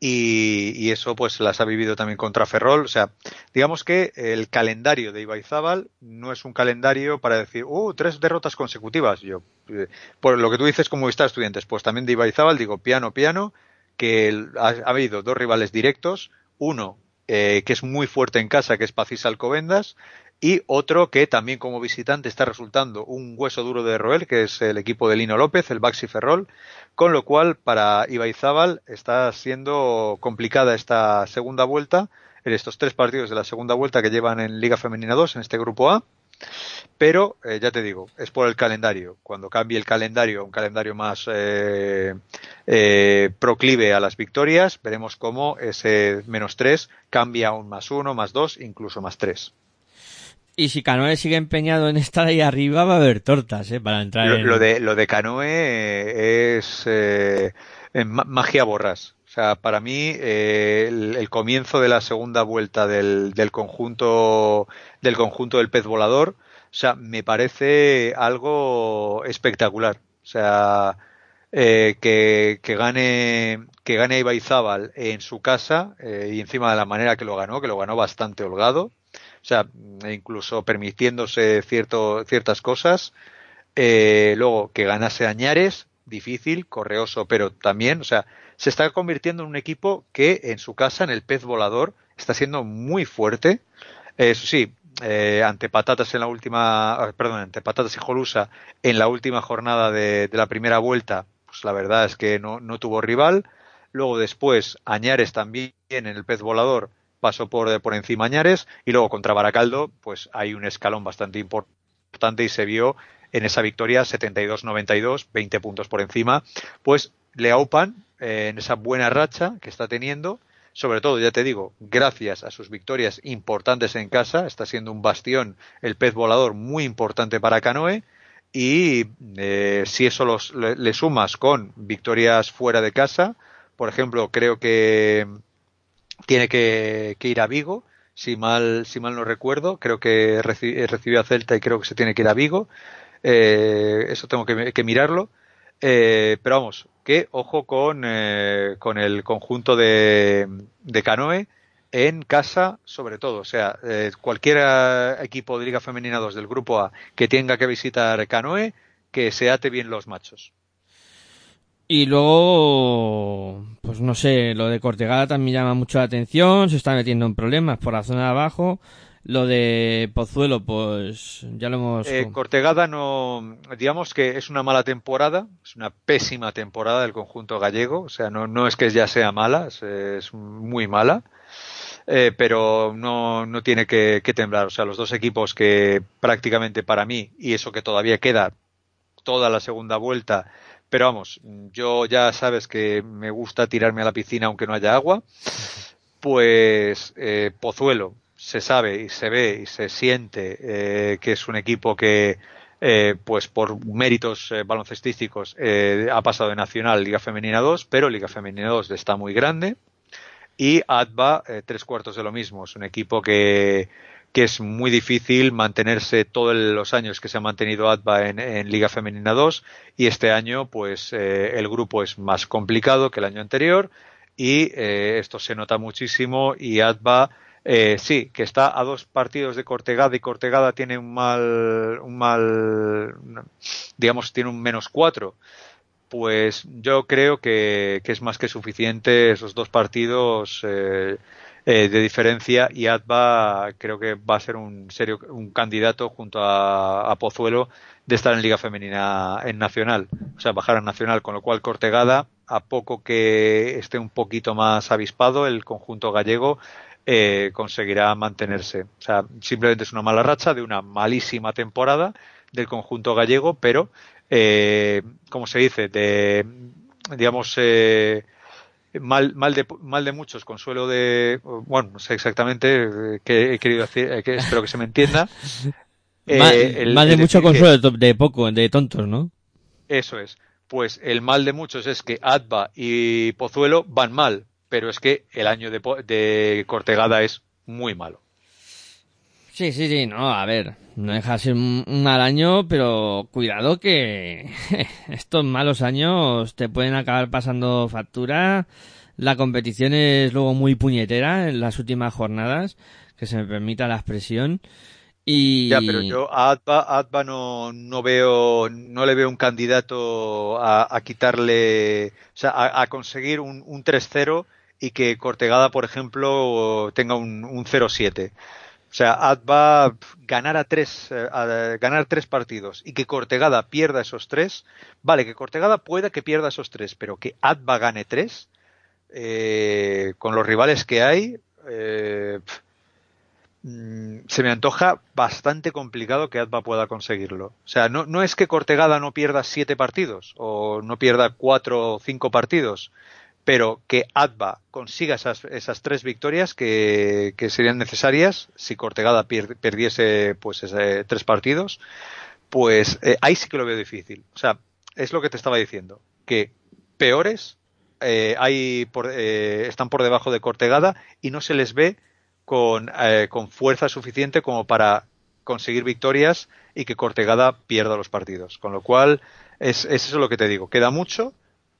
y, eso pues las ha vivido también contra Ferrol. O sea, digamos que el calendario de Ibaizábal no es un calendario para decir, uh, tres derrotas consecutivas. Yo, eh, por lo que tú dices como está estudiantes, pues también de Ibaizábal digo piano, piano, que ha habido dos rivales directos, uno eh, que es muy fuerte en casa, que es Pacís Alcobendas, y otro que también como visitante está resultando un hueso duro de roer, que es el equipo de Lino López, el Baxi Ferrol, con lo cual para Ibaizábal está siendo complicada esta segunda vuelta, en estos tres partidos de la segunda vuelta que llevan en Liga Femenina 2, en este grupo A, pero eh, ya te digo, es por el calendario. Cuando cambie el calendario a un calendario más eh, eh, proclive a las victorias, veremos cómo ese menos 3 cambia a un más 1, más 2, incluso más 3. Y si Canoe sigue empeñado en estar ahí arriba, va a haber tortas, ¿eh? Para entrar Lo, en... lo de, lo de Canoe es eh, ma- magia borras. O sea, para mí eh, el, comienzo de la segunda vuelta del, del conjunto del conjunto del pez volador, o sea, me parece algo espectacular. O sea, eh, que, que gane que gane Ibaizábal en su casa eh, y encima de la manera que lo ganó, que lo ganó bastante holgado, o sea, incluso permitiéndose cierto, ciertas cosas. Eh, luego que ganase Añares, difícil, correoso, pero también, o sea, se está convirtiendo en un equipo que en su casa, en el pez volador, está siendo muy fuerte. Eso sí, eh, ante Patatas en la última, ah, perdón, ante Patatas y Jolusa en la última jornada de, la primera vuelta, pues la verdad es que no, no tuvo rival. Luego después Añares también en el pez volador pasó por, por encima Añares y luego contra Baracaldo, pues hay un escalón bastante importante y se vio en esa victoria 72-92, 20 puntos por encima, pues le aupan eh, en esa buena racha que está teniendo, sobre todo, ya te digo, gracias a sus victorias importantes en casa, está siendo un bastión el pez volador muy importante para Canoe y eh, si eso le, sumas con victorias fuera de casa, por ejemplo, creo que tiene que, ir a Vigo, si mal, si mal no recuerdo, creo que reci- recibió a Celta y creo que se tiene que ir a Vigo. Eh, eso tengo que mirarlo. Eh, pero vamos, que ojo con, eh, con el conjunto de, de Canoe en casa, sobre todo. O sea, eh, cualquier eh, equipo de Liga Femenina 2 del Grupo A que tenga que visitar Canoe, que se ate bien los machos. Y luego, pues no sé, lo de Cortegada también llama mucho la atención, se está metiendo en problemas por la zona de abajo. Lo de Pozuelo, pues ya lo hemos... Eh, Cortegada no, digamos que es una mala temporada, es una pésima temporada del conjunto gallego, o sea, no, no es que ya sea mala, es, es muy mala, eh, pero no, no tiene que, que temblar, o sea, los dos equipos que prácticamente para mí, y eso que todavía queda toda la segunda vuelta, pero vamos, yo ya sabes que me gusta tirarme a la piscina aunque no haya agua, pues eh, Pozuelo se sabe y se ve y se siente eh, que es un equipo que eh, pues por méritos eh, baloncestísticos eh, ha pasado de Nacional Liga Femenina 2, pero Liga Femenina 2 está muy grande. Y ADVA eh, tres cuartos de lo mismo, es un equipo que que es muy difícil mantenerse todos los años que se ha mantenido ADVA en, en Liga Femenina 2 y este año pues eh, el grupo es más complicado que el año anterior. Y eh, esto se nota muchísimo y ADVA eh, sí, que está a dos partidos de Cortegada y Cortegada tiene un mal, un mal, digamos, tiene un menos cuatro. Pues yo creo que, es más que suficiente esos dos partidos eh, eh, de diferencia y ADVA creo que va a ser un serio un candidato junto a, a, Pozuelo de estar en Liga Femenina en Nacional, o sea, bajar a Nacional, con lo cual Cortegada, a poco que esté un poquito más avispado el conjunto gallego, eh, conseguirá mantenerse. O sea, simplemente es una mala racha de una malísima temporada del conjunto gallego, pero, eh, como se dice, de, digamos, eh, mal, mal, de, mal de muchos, consuelo de, bueno, no sé exactamente eh, qué he querido decir, que espero que se me entienda. mal, el, mal, de mucho consuelo que, de poco, de tontos, ¿no? Eso es. Pues el mal de muchos es que Adva y Pozuelo van mal, pero es que el año de, de, Cortegada es muy malo. Sí, sí, sí, no, a ver, no deja de ser un, mal año, pero cuidado que estos malos años te pueden acabar pasando factura la competición es luego muy puñetera en las últimas jornadas, que se me permita la expresión. Y... Ya, pero yo a Atba, a Atba no, no veo, no le veo un candidato a, a quitarle, o sea, a, a conseguir un, un 3-0 y que Cortegada, por ejemplo, tenga un, un 0-7. O sea, Atba ganar a tres, eh, ganar tres partidos y que Cortegada pierda esos tres. Vale, que Cortegada pueda que pierda esos tres, pero que Atba gane tres, eh, con los rivales que hay, eh, mm, se me antoja bastante complicado que Atba pueda conseguirlo. O sea, no, no es que Cortegada no pierda siete partidos o no pierda cuatro o cinco partidos, pero que Atba consiga esas, tres victorias que, serían necesarias si Cortegada perdiese pues ese, tres partidos, pues eh, ahí sí que lo veo difícil. O sea, es lo que te estaba diciendo, que peores eh, hay por, eh, están por debajo de Cortegada y no se les ve con, eh, con fuerza suficiente como para conseguir victorias y que Cortegada pierda los partidos. Con lo cual, es, es eso lo que te digo. Queda mucho,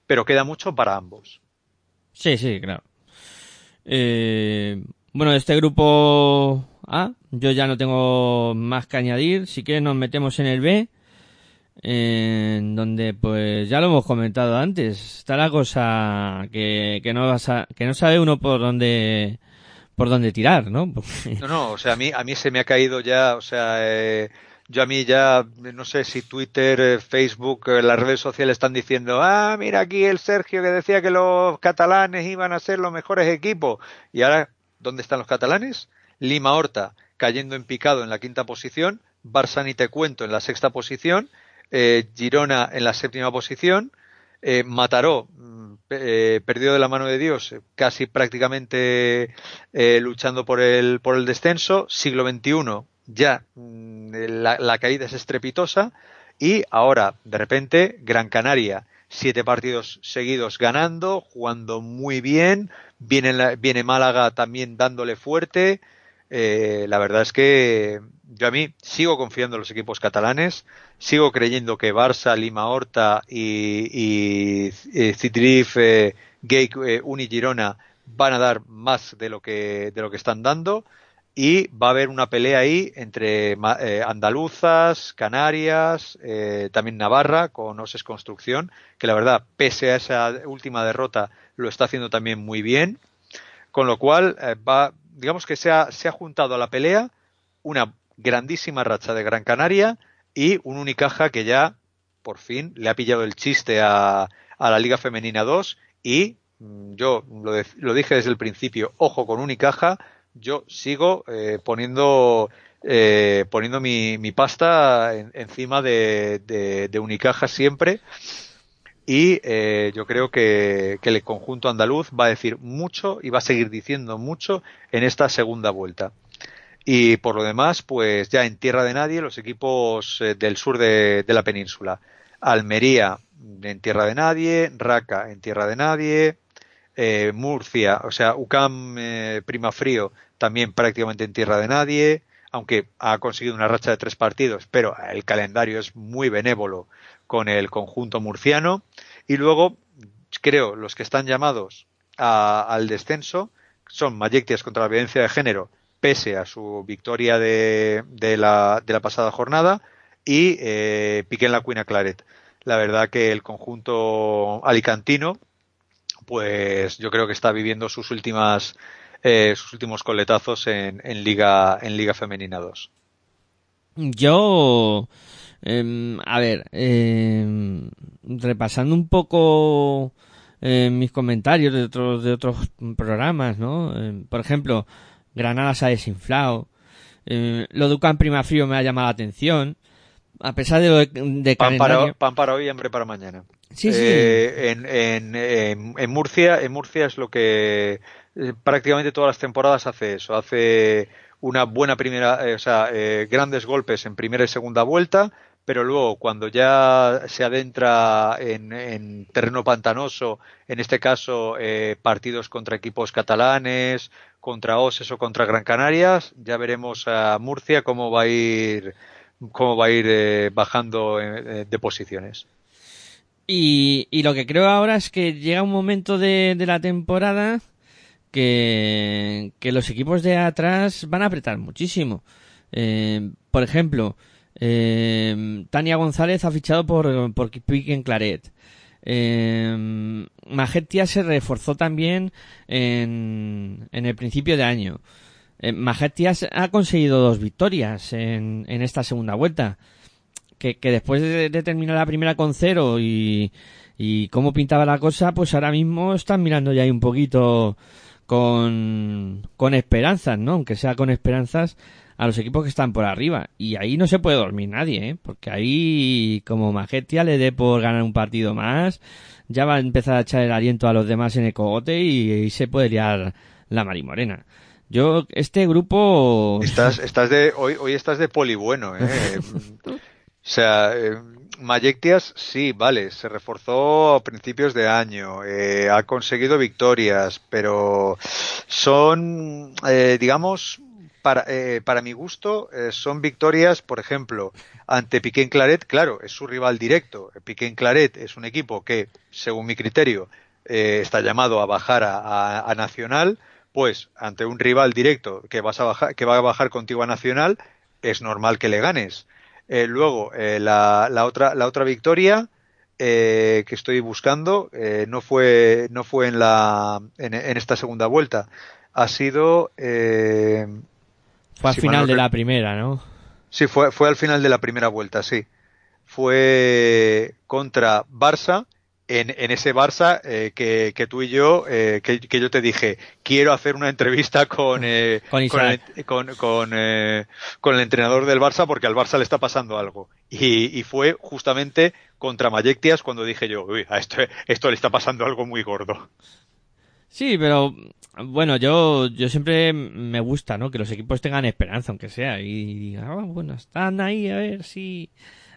pero queda mucho para ambos. Sí, sí, claro. Eh, bueno, este grupo A, yo ya no tengo más que añadir. Si quieres nos metemos en el B, donde pues ya lo hemos comentado antes. Está la cosa que, que no sabe uno por dónde por dónde tirar, ¿no? No, no, o sea, a mí, a mí se me ha caído ya, o sea, eh, yo a mí ya, no sé si Twitter, eh, Facebook, eh, las redes sociales están diciendo, ah, mira aquí el Sergio que decía que los catalanes iban a ser los mejores equipos. Y ahora, ¿dónde están los catalanes? Lima Horta cayendo en picado en la quinta posición, Barça ni te cuento en la sexta posición, eh, Girona en la séptima posición, eh, Mataró mm, eh, perdido de la mano de Dios, casi prácticamente luchando por el, por el descenso, siglo XXI ya mm, la, la caída es estrepitosa y ahora de repente Gran Canaria siete partidos seguidos ganando, jugando muy bien, viene, viene Málaga también dándole fuerte, eh, la verdad es que yo a mí sigo confiando en los equipos catalanes, sigo creyendo que Barça, Lima Horta y, y, y Citrif, eh, Gate, eh, Girona van a dar más de lo que de lo que están dando y va a haber una pelea ahí entre eh, andaluzas, Canarias, eh, también Navarra con Oses Construcción, que la verdad, pese a esa última derrota, lo está haciendo también muy bien. Con lo cual, eh, va, digamos que se ha, se ha juntado a la pelea una grandísima racha de Gran Canaria y un Unicaja que ya, por fin, le ha pillado el chiste a, a la Liga Femenina 2 y mm, yo lo, lo dije desde el principio, ojo con Unicaja, yo sigo eh, poniendo eh, poniendo mi, mi pasta en- encima de, de, de Unicaja siempre y eh, yo creo que, que el conjunto andaluz va a decir mucho y va a seguir diciendo mucho en esta segunda vuelta. Y por lo demás, pues ya en tierra de nadie, los equipos eh, del sur de, de la península. Almería en tierra de nadie, Raca en tierra de nadie, eh, Murcia, o sea, UCAM eh, Primafrío también prácticamente en tierra de nadie, aunque ha conseguido una racha de tres partidos, pero el calendario es muy benévolo con el conjunto murciano. Y luego, creo, los que están llamados a- al descenso son Mayectias contra la violencia de género, pese a su victoria de, de, la, de la pasada jornada, y eh, Piqué en la Cuina Claret. La verdad que el conjunto alicantino, pues yo creo que está viviendo sus últimas eh, sus últimos coletazos en, en Liga en Liga Femenina 2. Yo, em, a ver, em, repasando un poco eh, mis comentarios de otros de otros programas, ¿no? Em, por ejemplo, Granada se ha desinflado. Eh, lo de Ucán Primafrío me ha llamado la atención. A pesar de, lo de, de Pan para, pan para hoy y hambre para mañana. Sí. Eh, en, en, en, Murcia, en Murcia es lo que eh, prácticamente todas las temporadas hace eso. Hace una buena primera, eh, o sea, eh, grandes golpes en primera y segunda vuelta, pero luego cuando ya se adentra en, en terreno pantanoso, en este caso partidos contra equipos catalanes, contra Oses o contra Gran Canarias, ya veremos a Murcia cómo va a ir cómo va a ir bajando de posiciones. Y, y lo que creo ahora es que llega un momento de, de la temporada que, que los equipos de atrás van a apretar muchísimo. Eh, por ejemplo, eh, Tania González ha fichado por, por Piquen Claret. Eh, Majetia se reforzó también en, en el principio de año. Eh, Majestias ha conseguido dos victorias en, en esta segunda vuelta. Que, que después de, de terminar la primera con cero y, y cómo pintaba la cosa, pues ahora mismo están mirando ya ahí un poquito con, con esperanzas, ¿no? Aunque sea con esperanzas a los equipos que están por arriba. Y ahí no se puede dormir nadie, ¿eh? Porque ahí, como Majestia le dé por ganar un partido más, ya va a empezar a echar el aliento a los demás en el cogote y, y se puede liar la marimorena. Yo, este grupo... Estás, estás de, hoy, hoy estás de poli bueno, ¿eh? o sea, eh, Mayectias, sí, vale, se reforzó a principios de año, eh, ha conseguido victorias, pero son, eh, digamos, para, eh, para mi gusto, eh, son victorias, por ejemplo, ante Piquén Claret, claro, es su rival directo. Piquén Claret es un equipo que, según mi criterio, eh, está llamado a bajar a, a, a Nacional, pues ante un rival directo que vas a bajar, que va a bajar contigo a Nacional, es normal que le ganes. Eh, luego, eh, la, la, otra, la otra victoria eh, que estoy buscando eh, no fue, no fue en, la, en, en esta segunda vuelta. Ha sido. Eh, Fue al si final de la primera, ¿no? Sí, fue, fue al final de la primera vuelta, sí. Fue contra Barça, en, en ese Barça eh, que, que tú y yo, eh, que, que yo te dije, quiero hacer una entrevista con, eh, Con con, el, con, con, eh, con el entrenador del Barça porque al Barça le está pasando algo. Y, y fue justamente contra Mayectias cuando dije yo, uy, a esto, esto le está pasando algo muy gordo. Sí, pero bueno, yo, yo siempre me gusta, ¿no? Que los equipos tengan esperanza, aunque sea, y digan, "Ah, bueno, están ahí, a ver si...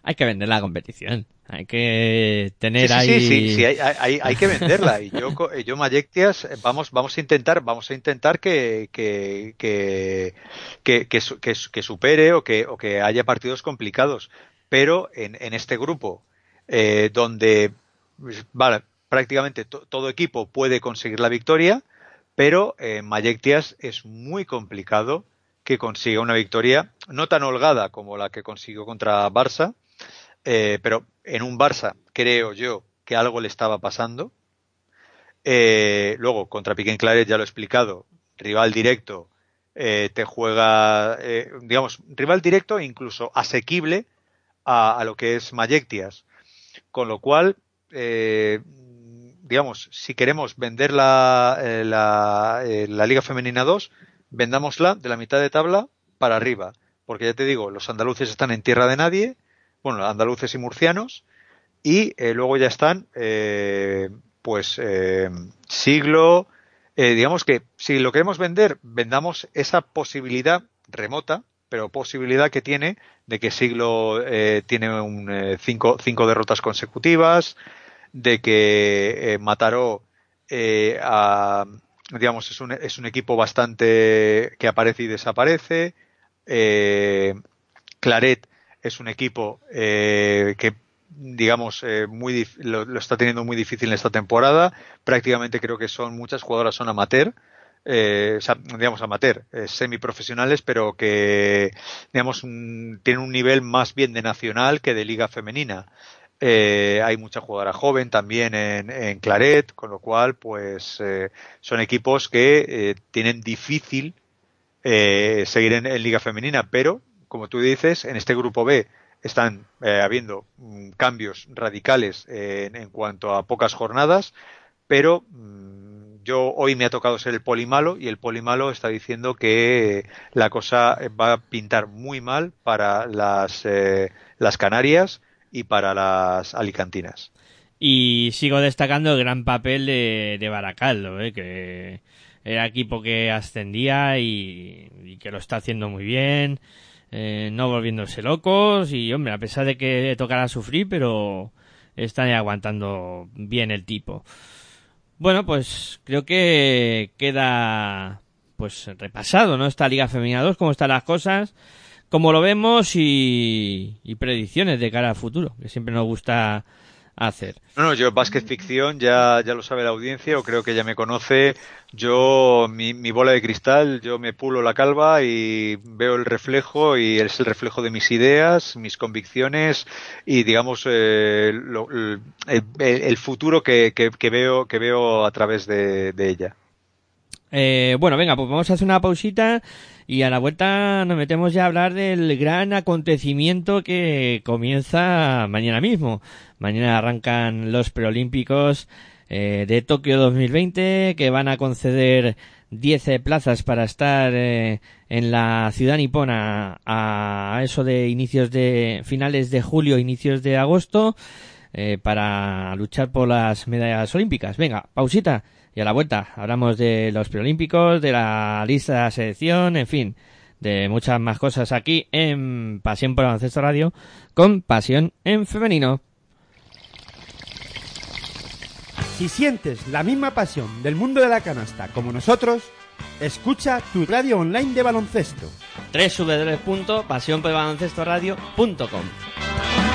Hay que vender la competición, hay que tener Sí, ahí... sí, sí, sí, hay, hay, hay que venderla. Y yo, co- yo Mayectias, eh, vamos, vamos a intentar, vamos a intentar que, que, que, que, que, su- que su- que supere o que, o que haya partidos complicados. Pero en, en este grupo, eh, donde, pues, vale, prácticamente to- todo equipo puede conseguir la victoria, pero eh, Mayectias es muy complicado que consiga una victoria no tan holgada como la que consiguió contra Barça, eh, pero en un Barça creo yo que algo le estaba pasando. Eh, luego, contra Piquén Claret, ya lo he explicado, rival directo, eh, te juega, eh, digamos, rival directo e incluso asequible a, lo que es Mayectias. Con lo cual, eh, digamos, si queremos vender la, eh, la, la Liga Femenina 2, vendámosla de la mitad de tabla para arriba. Porque ya te digo, los andaluces están en tierra de nadie, bueno, andaluces y murcianos, y eh, luego ya están, eh, pues, eh, siglo, digamos que si lo queremos vender, vendamos esa posibilidad remota, pero posibilidad que tiene de que siglo tiene un, cinco, cinco derrotas consecutivas, de que Mataró a, digamos es un, es un equipo bastante que aparece y desaparece Claret es un equipo eh, que digamos eh, lo, está teniendo muy difícil en esta temporada prácticamente creo que son muchas jugadoras son amateur eh, digamos amateur, eh, semiprofesionales, pero que digamos un- tienen un nivel más bien de nacional que de liga femenina. Eh, hay mucha jugadora joven también en, Claret, con lo cual, pues, eh, son equipos que tienen difícil seguir en Liga Femenina, pero, como tú dices, en este grupo B están eh, habiendo mm, cambios radicales eh, en, en cuanto a pocas jornadas, pero mm, yo hoy me ha tocado ser el polimalo y el polimalo está diciendo que la cosa va a pintar muy mal para las, eh, las Canarias y para las alicantinas. Y sigo destacando el gran papel de, de Baracaldo, ¿eh? que era equipo que ascendía y, y que lo está haciendo muy bien, eh, no volviéndose locos y, hombre, a pesar de que tocará sufrir, pero están aguantando bien el tipo. Bueno, pues creo que queda pues repasado, ¿no? Esta Liga Femenina 2, cómo están las cosas, cómo lo vemos y, y predicciones de cara al futuro, que siempre nos gusta hacer. No, no, yo básquet ficción ya, ya lo sabe la audiencia o creo que ya me conoce. Yo, mi, mi bola de cristal, yo me pulo la calva y veo el reflejo y es el reflejo de mis ideas, mis convicciones y digamos eh, lo- el, el- futuro que, que, que veo que veo a través de, de ella. Eh, bueno, venga, pues vamos a hacer una pausita y a la vuelta nos metemos ya a hablar del gran acontecimiento que comienza mañana mismo. Mañana arrancan los preolímpicos eh, de Tokio 2020 que van a conceder 10 eh, plazas para estar eh, en la ciudad nipona a eso de inicios de finales de julio, inicios de agosto eh, para luchar por las medallas olímpicas. Venga, pausita y a la vuelta hablamos de los preolímpicos, de la lista de la selección, en fin, de muchas más cosas aquí en Pasión por Baloncesto Radio con Pasión en Femenino. Si sientes la misma pasión del mundo de la canasta como nosotros, escucha tu radio online de baloncesto. www.pasionporelbaloncestoradio.com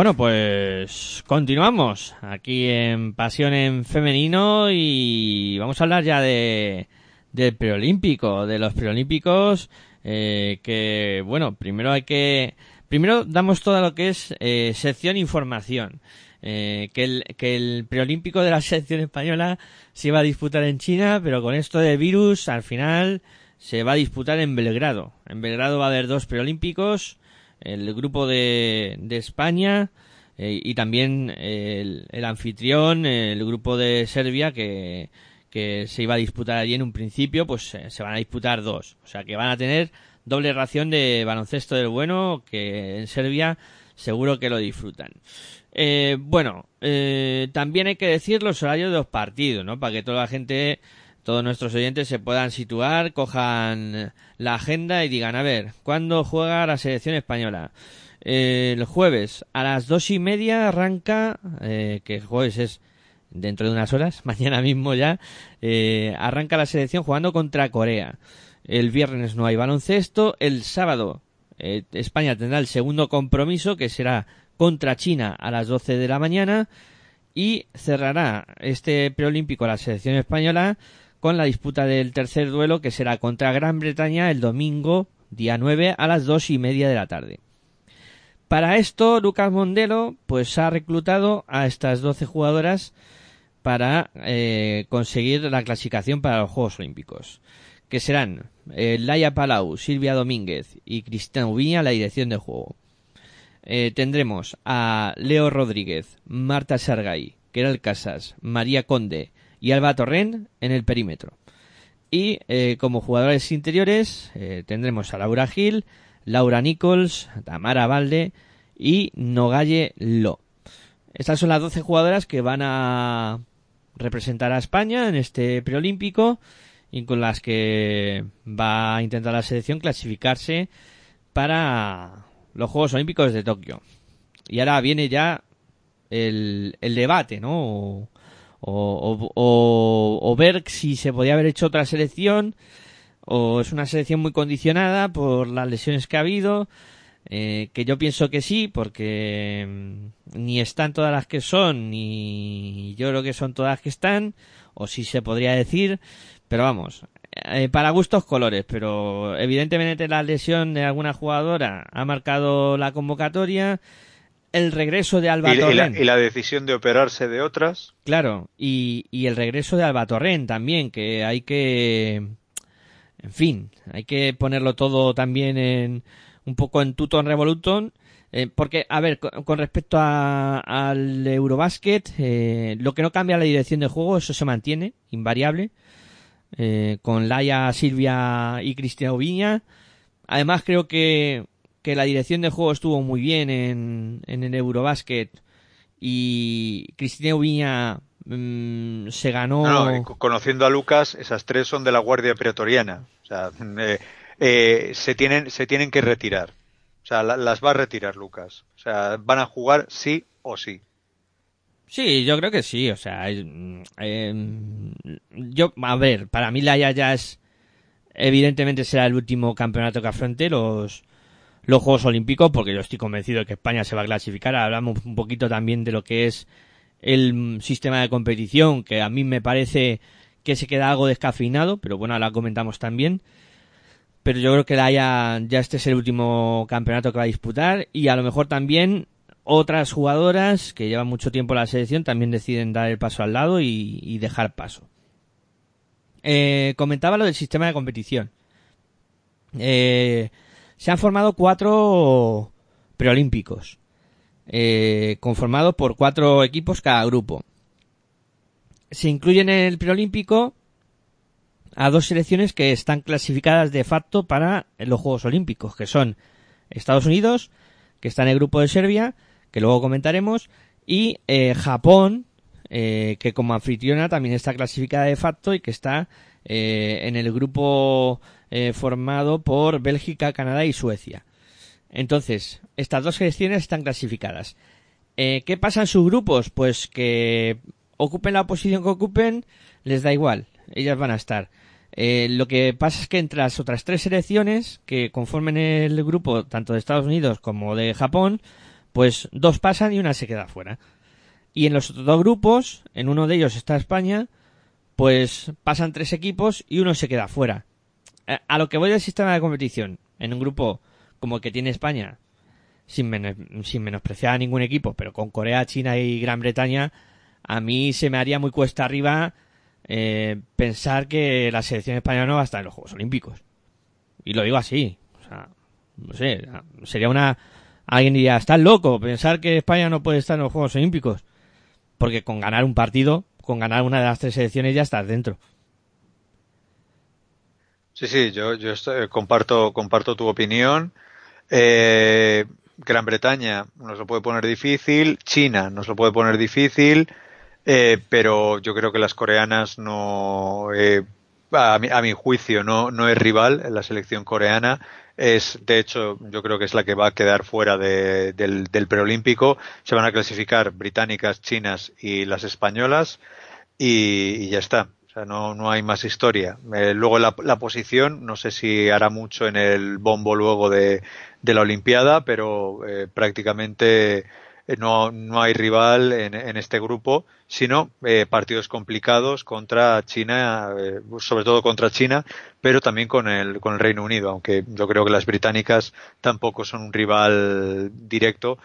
Bueno, pues continuamos aquí en Pasión en Femenino y vamos a hablar ya de del preolímpico, de los preolímpicos eh, que bueno, primero hay que primero damos todo lo que es eh, sección información. Eh, que, el, que el preolímpico de la selección española se iba a disputar en China, pero con esto de virus al final se va a disputar en Belgrado. En Belgrado va a haber dos preolímpicos, el grupo de, de España eh, y también el, el anfitrión, el grupo de Serbia que, que se iba a disputar allí en un principio, pues eh, se van a disputar dos. O sea que van a tener doble ración de baloncesto del bueno que en Serbia seguro que lo disfrutan. Eh, bueno, eh, también hay que decir los horarios de los partidos, ¿no? Para que toda la gente, todos nuestros oyentes se puedan situar, cojan la agenda y digan, a ver, ¿cuándo juega la selección española? Eh, el jueves a las dos y media arranca, eh, que jueves es dentro de unas horas, mañana mismo ya, eh, arranca la selección jugando contra Corea. El viernes no hay baloncesto, el sábado eh, España tendrá el segundo compromiso que será contra China a las 12 de la mañana y cerrará este preolímpico la selección española con la disputa del tercer duelo que será contra Gran Bretaña el domingo día 9 a las dos y media de la tarde. Para esto, Lucas Mondelo pues ha reclutado a estas 12 jugadoras para eh, conseguir la clasificación para los Juegos Olímpicos, que serán eh, Laia Palau, Silvia Domínguez y Cristina Ubiña la dirección de juego. Eh, tendremos a Leo Rodríguez, Marta Sargay, Keral Casas, María Conde y Alba Torren en el perímetro. Y eh, como jugadores interiores eh, tendremos a Laura Gil, Laura Nichols, Tamara Valde y Nogalle Lo. Estas son las 12 jugadoras que van a representar a España en este preolímpico y con las que va a intentar la selección clasificarse para los Juegos Olímpicos de Tokio. Y ahora viene ya el, el debate, ¿no? O, o, o- ver si se podía haber hecho otra selección o es una selección muy condicionada por las lesiones que ha habido, eh, que yo pienso que sí, porque mm, ni están todas las que son, ni yo creo que son todas las que están, o si se podría decir, pero vamos, eh, para gustos colores, pero evidentemente la lesión de alguna jugadora ha marcado la convocatoria, el regreso de Alba Y, y la, Torrent. y la decisión de operarse de otras. Claro, y, y el regreso de Alba Torrent también, que hay que, en fin, hay que ponerlo todo también en un poco en tuton revoluton, eh, porque, a ver, con, con respecto a- al Eurobasket, eh, lo que no cambia la dirección de juego, eso se mantiene, invariable, eh, con Laia, Silvia y Cristina Oviña. Además, creo que, que la dirección de juego estuvo muy bien en, en el Eurobasket y Cristina Ubiña mm, se ganó No, no, co- conociendo a Lucas, esas tres son de la Guardia Pretoriana. O sea, eh, eh, se, tienen, se tienen que retirar. O sea, la- las va a retirar Lucas. O sea, van a jugar sí o sí. Sí, yo creo que sí, o sea, mm, em, yo, a ver, para mí la ya es, evidentemente será el último campeonato que afronte los, los Juegos Olímpicos, porque yo estoy convencido de que España se va a clasificar. Hablamos un poquito también de lo que es el sistema de competición, que a mí me parece que se queda algo descafeinado, pero bueno, ahora comentamos también. Pero yo creo que la ya, ya este es el último campeonato que va a disputar y a lo mejor también otras jugadoras que llevan mucho tiempo en la selección también deciden dar el paso al lado y, y dejar paso. Eh, comentaba lo del sistema de competición. Eh, se han formado cuatro preolímpicos, eh, conformados por cuatro equipos cada grupo. Se incluyen en el preolímpico a dos selecciones que están clasificadas de facto para los Juegos Olímpicos, que son Estados Unidos, que está en el grupo de Serbia, que luego comentaremos, y eh, Japón, eh, que como anfitriona también está clasificada de facto y que está eh, en el grupo eh, formado por Bélgica, Canadá y Suecia. Entonces, estas dos selecciones están clasificadas. Eh, ¿Qué pasa en sus grupos? Pues que ocupen la posición que ocupen, les da igual, ellas van a estar. Eh, lo que pasa es que entre las otras tres selecciones que conformen el grupo, tanto de Estados Unidos como de Japón, pues dos pasan y una se queda fuera. Y en los otros dos grupos, en uno de ellos está España, pues pasan tres equipos y uno se queda fuera. Eh, A lo que voy del sistema de competición, en un grupo como el que tiene España, sin, sin menospreciar a ningún equipo, pero con Corea, China y Gran Bretaña, a mí se me haría muy cuesta arriba eh, pensar que la selección española no va a estar en los Juegos Olímpicos. Y lo digo así. O sea, no sé, sería una... Alguien diría, estás loco pensar que España no puede estar en los Juegos Olímpicos. Porque con ganar un partido, con ganar una de las tres selecciones ya estás dentro. Sí, sí, yo, yo estoy- comparto, comparto tu opinión. Eh, Gran Bretaña nos lo puede poner difícil, China nos lo puede poner difícil, eh, pero yo creo que las coreanas no, eh, a, mi, a mi juicio, no, no es rival en la selección coreana. Es, de hecho, yo creo que es la que va a quedar fuera de- del, del preolímpico. Se van a clasificar británicas, chinas y las españolas y, y ya está. O sea, no, no hay más historia. Eh, luego la, la posición, no sé si hará mucho en el bombo luego de, de la Olimpiada, pero eh, prácticamente eh, no, no hay rival en, en este grupo, sino partidos complicados contra China, sobre todo contra China, pero también con el, con el Reino Unido, aunque yo creo que las británicas tampoco son un rival directo.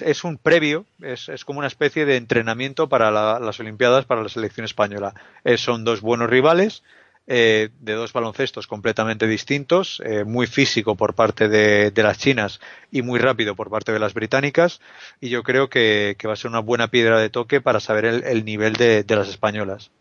Es un previo, es, es como una especie de entrenamiento para la- las Olimpiadas, para la selección española. Eh, son dos buenos rivales, eh, de dos baloncestos completamente distintos, eh, muy físico por parte de, de las chinas y muy rápido por parte de las británicas, y yo creo que, que va a ser una buena piedra de toque para saber el, el nivel de, de las españolas.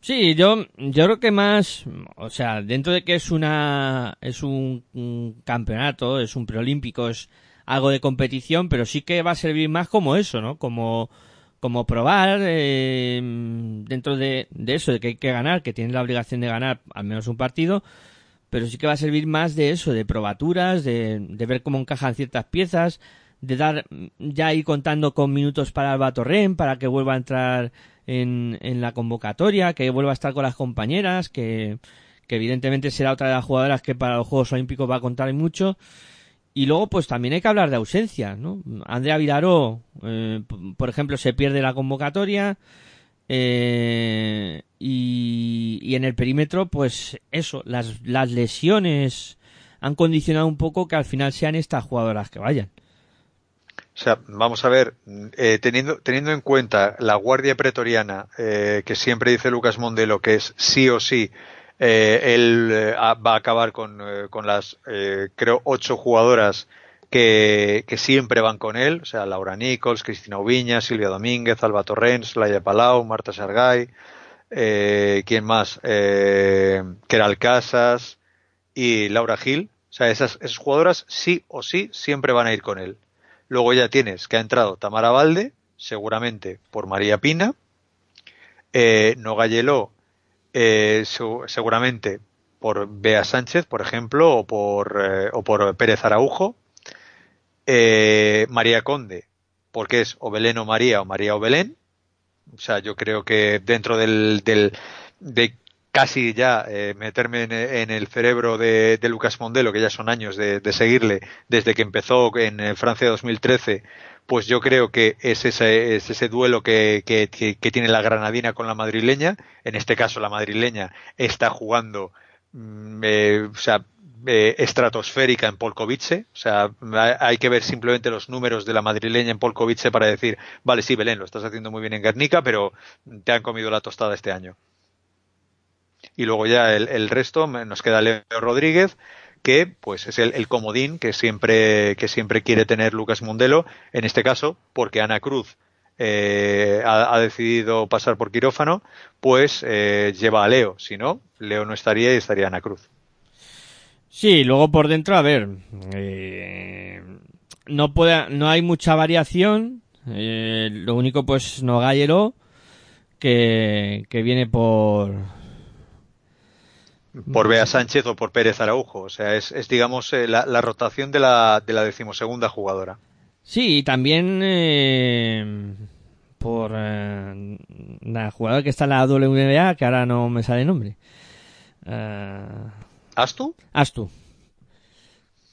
Sí, yo, yo creo que más, o sea, dentro de que es una, es un, un campeonato, es un preolímpico, es algo de competición, pero sí que va a servir más como eso, ¿no? Como, como probar eh, dentro de, de eso, de que hay que ganar, que tienes la obligación de ganar al menos un partido, pero sí que va a servir más de eso, de probaturas, de, de ver cómo encajan ciertas piezas, de dar ya ir contando con minutos para Alba Torren, para que vuelva a entrar en, en la convocatoria, que vuelva a estar con las compañeras, que, que evidentemente será otra de las jugadoras que para los Juegos Olímpicos va a contar mucho. Y luego, pues también hay que hablar de ausencias, ¿no? Andrea Vilaró, eh, por ejemplo, se pierde la convocatoria. eh, y, y en el perímetro, pues eso, las, las lesiones han condicionado un poco que al final sean estas jugadoras que vayan. O sea, vamos a ver, eh, teniendo, teniendo en cuenta la Guardia Pretoriana, eh, que siempre dice Lucas Mondelo que es sí o sí, eh, él eh, va a acabar con, eh, con las, eh, creo, ocho jugadoras que, que siempre van con él, o sea, Laura Nichols, Cristina Ubiña, Silvia Domínguez, Alba Torrens, Laia Palau, Marta Sargay, eh, ¿quién más? Eh, Keral Casas y Laura Gil. O sea, esas, esas jugadoras sí o sí siempre van a ir con él. Luego ya tienes que ha entrado Tamara Valde, seguramente por María Pina. Eh, eh, su- seguramente por Bea Sánchez, por ejemplo, o por, eh, o por Pérez Araujo. Eh, María Conde, porque es o Belén o María o María o Belén. O sea, yo creo que dentro del, del de casi ya eh, meterme en, en el cerebro de, de Lucas Mondelo, que ya son años de, de seguirle desde que empezó en Francia 2013, pues yo creo que es ese, es ese duelo que, que, que- tiene la granadina con la madrileña. En este caso, la madrileña está jugando, mm, eh, o sea, eh, estratosférica en Polkovice. O sea, hay, que ver simplemente los números de la madrileña en Polkovice para decir, vale, sí, Belén, lo estás haciendo muy bien en Guernica, pero te han comido la tostada este año. Y luego ya el, el resto nos queda Leo Rodríguez, que pues es el, comodín que siempre, que siempre quiere tener Lucas Mondelo, en este caso, porque Ana Cruz eh, ha, decidido pasar por quirófano, pues eh, lleva a Leo. Si no, Leo no estaría y estaría Ana Cruz. Sí, luego por dentro, a ver, eh, no puede, no hay mucha variación. eh, lo único, pues, Nogayelo, que, que viene por, Por Bea Sánchez o por Pérez Araujo. O sea, es, es digamos, eh, la, la rotación de la, de la decimosegunda jugadora. Sí, y también eh, por eh, la jugadora que está en la WNBA, que ahora no me sale el nombre. Eh, ¿Astu? Astu.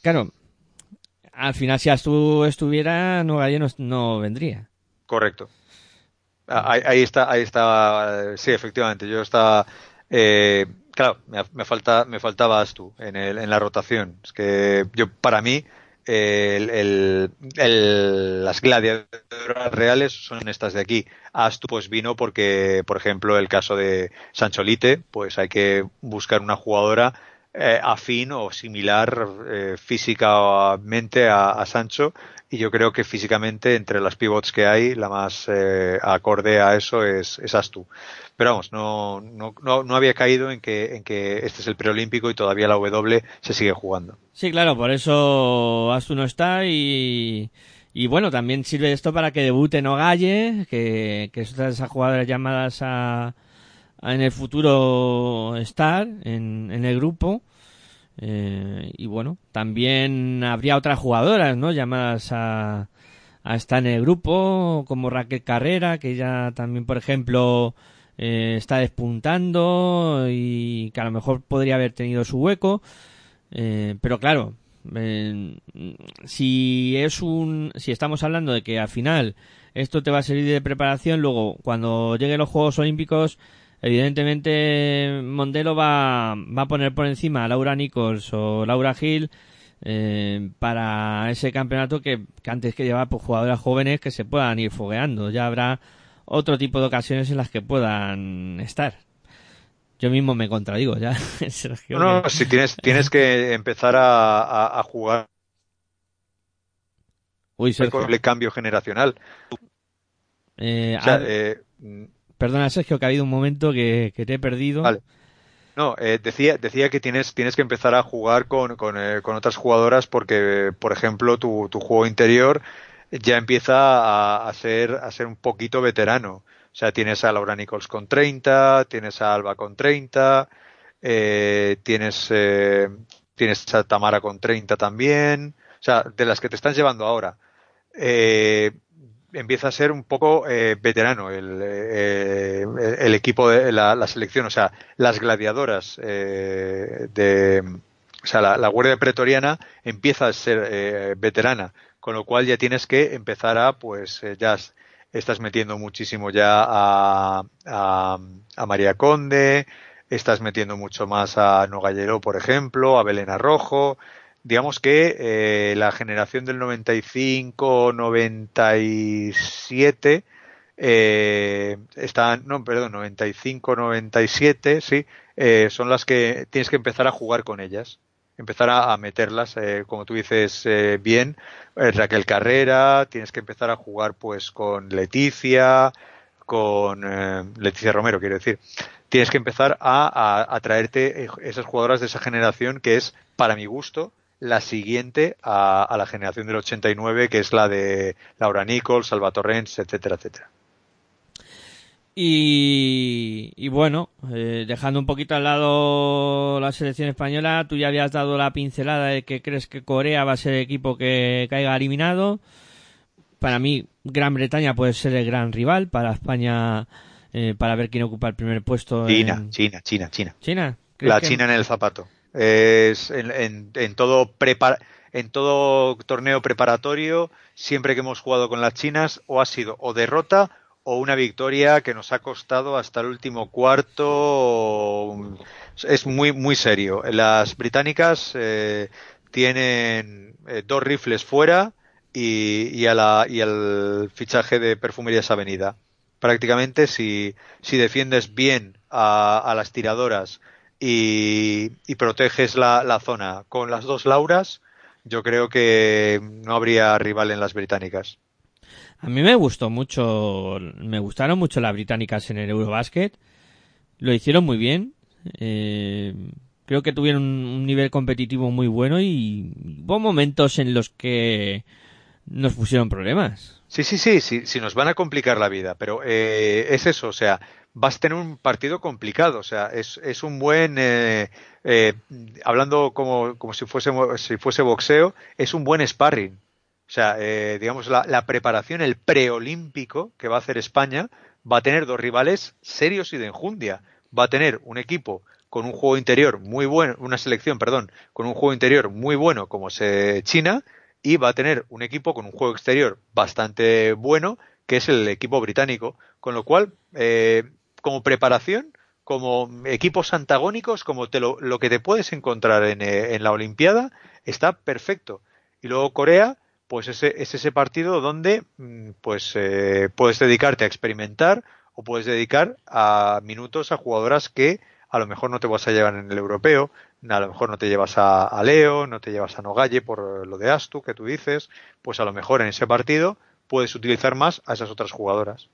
Claro, al final si Astu estuviera, Nogalle no, no vendría. Correcto. Ah, Ahí, ahí está, ahí está, sí, efectivamente. Yo estaba, eh, claro, me, me falta, me faltaba Astu en, el, en la rotación. Es que yo, para mí, el, el- las gladiadoras reales son estas de aquí. Astu pues vino porque, por ejemplo, el caso de Sancholite, pues hay que buscar una jugadora eh, afín o similar eh, físicamente a Sancho y yo creo que físicamente entre las pivots que hay la más eh, acorde a eso es, es Astu pero vamos no, no, no, no había caído en que, en que este es el preolímpico y todavía la W se sigue jugando Sí, claro, por eso Astu no está y, y bueno, también sirve esto para que debute Nogalle, que, que es otra de esas jugadoras llamadas a, a en el futuro estar en, en el grupo. Eh, y bueno, también habría otras jugadoras, ¿no? Llamadas a, a estar en el grupo, como Raquel Carrera, que ya también, por ejemplo, eh, está despuntando y que a lo mejor podría haber tenido su hueco. Eh, pero claro, eh, si es un, si estamos hablando de que al final esto te va a servir de preparación, luego cuando lleguen los Juegos Olímpicos, evidentemente Mondelo va, va a poner por encima a Laura Nichols o Laura Gil eh, para ese campeonato que, que antes que llevar pues, jugadoras jóvenes que se puedan ir fogueando. Ya habrá otro tipo de ocasiones en las que puedan estar. Yo mismo me contradigo ya. Sergio, no, no, si tienes, tienes que empezar a, a, a jugar Uy, Sergio. con el cambio generacional Eh, o sea, eh, mm, Perdona, Sergio, que ha habido un momento que, te he perdido. No, eh, decía, decía que tienes, tienes que empezar a jugar con, con, eh, con otras jugadoras porque, por ejemplo, tu, tu juego interior ya empieza a, a ser, a ser un poquito veterano. O sea, tienes a Laura Nichols con 30, tienes a Alba con 30, eh, tienes, eh, tienes a Tamara con 30 también. O sea, de las que te están llevando ahora. Eh, empieza a ser un poco eh, veterano el, eh, el equipo de la, selección, o sea, las gladiadoras eh, de, o sea, la, Guardia Pretoriana empieza a ser eh, veterana, con lo cual ya tienes que empezar a, pues, eh, ya estás metiendo muchísimo ya a, a, a María Conde, estás metiendo mucho más a Nogallero, por ejemplo, a Belén Rojo, digamos que eh, la generación del 95-97 eh, están, no, perdón, 95-97, sí, eh, son las que tienes que empezar a jugar con ellas, empezar a, meterlas, eh, como tú dices eh, bien, eh, Raquel Carrera, tienes que empezar a jugar pues con Leticia, con eh, Leticia Romero, quiero decir. Tienes que empezar a, a, a traerte esas jugadoras de esa generación que es, para mi gusto, la siguiente a, a, la generación del 89, que es la de Laura Nichols, Salva Torrens, etcétera, etcétera. Y, y bueno, eh, dejando un poquito al lado la selección española, tú ya habías dado la pincelada de que crees que Corea va a ser el equipo que caiga eliminado. Para mí, Gran Bretaña puede ser el gran rival para España, eh, para ver quién ocupa el primer puesto. China, en... China, China, China. China. La que... China en el zapato es en, en, todo prepar en todo torneo preparatorio, siempre que hemos jugado con las chinas, o ha sido o derrota o una victoria que nos ha costado hasta el último cuarto. Es muy, muy serio. Las británicas eh, tienen eh, dos rifles fuera y, y, a la, y al fichaje de Perfumerías Avenida. Prácticamente, si, si defiendes bien a las tiradoras y, y proteges la, la, zona con las dos Lauras, yo creo que no habría rival en las británicas. A mí me gustó mucho, me gustaron mucho las británicas en el Eurobasket. Lo hicieron muy bien. Eh, creo que tuvieron un nivel competitivo muy bueno y hubo momentos en los que nos pusieron problemas. Sí, sí, sí, sí, sí nos van a complicar la vida, pero eh, es eso, o sea, vas a tener un partido complicado, o sea, es, es un buen, eh, eh, hablando como, como si, fuese, si fuese boxeo, es un buen sparring. O sea, eh, digamos, la, la, preparación, el preolímpico que va a hacer España, va a tener dos rivales serios y de enjundia. Va a tener un equipo con un juego interior muy bueno, una selección, perdón, con un juego interior muy bueno como es China, y va a tener un equipo con un juego exterior bastante bueno, que es el equipo británico. Con lo cual, eh, como preparación, como equipos antagónicos, como te lo, lo que te puedes encontrar en, eh, la Olimpiada, está perfecto. Y luego Corea, pues ese, es ese partido donde pues eh, puedes dedicarte a experimentar o puedes dedicar a minutos a jugadoras que a lo mejor no te vas a llevar en el europeo, a lo mejor no te llevas a, a Leo, no te llevas a Nogalle por lo de Astu que tú dices, pues a lo mejor en ese partido puedes utilizar más a esas otras jugadoras.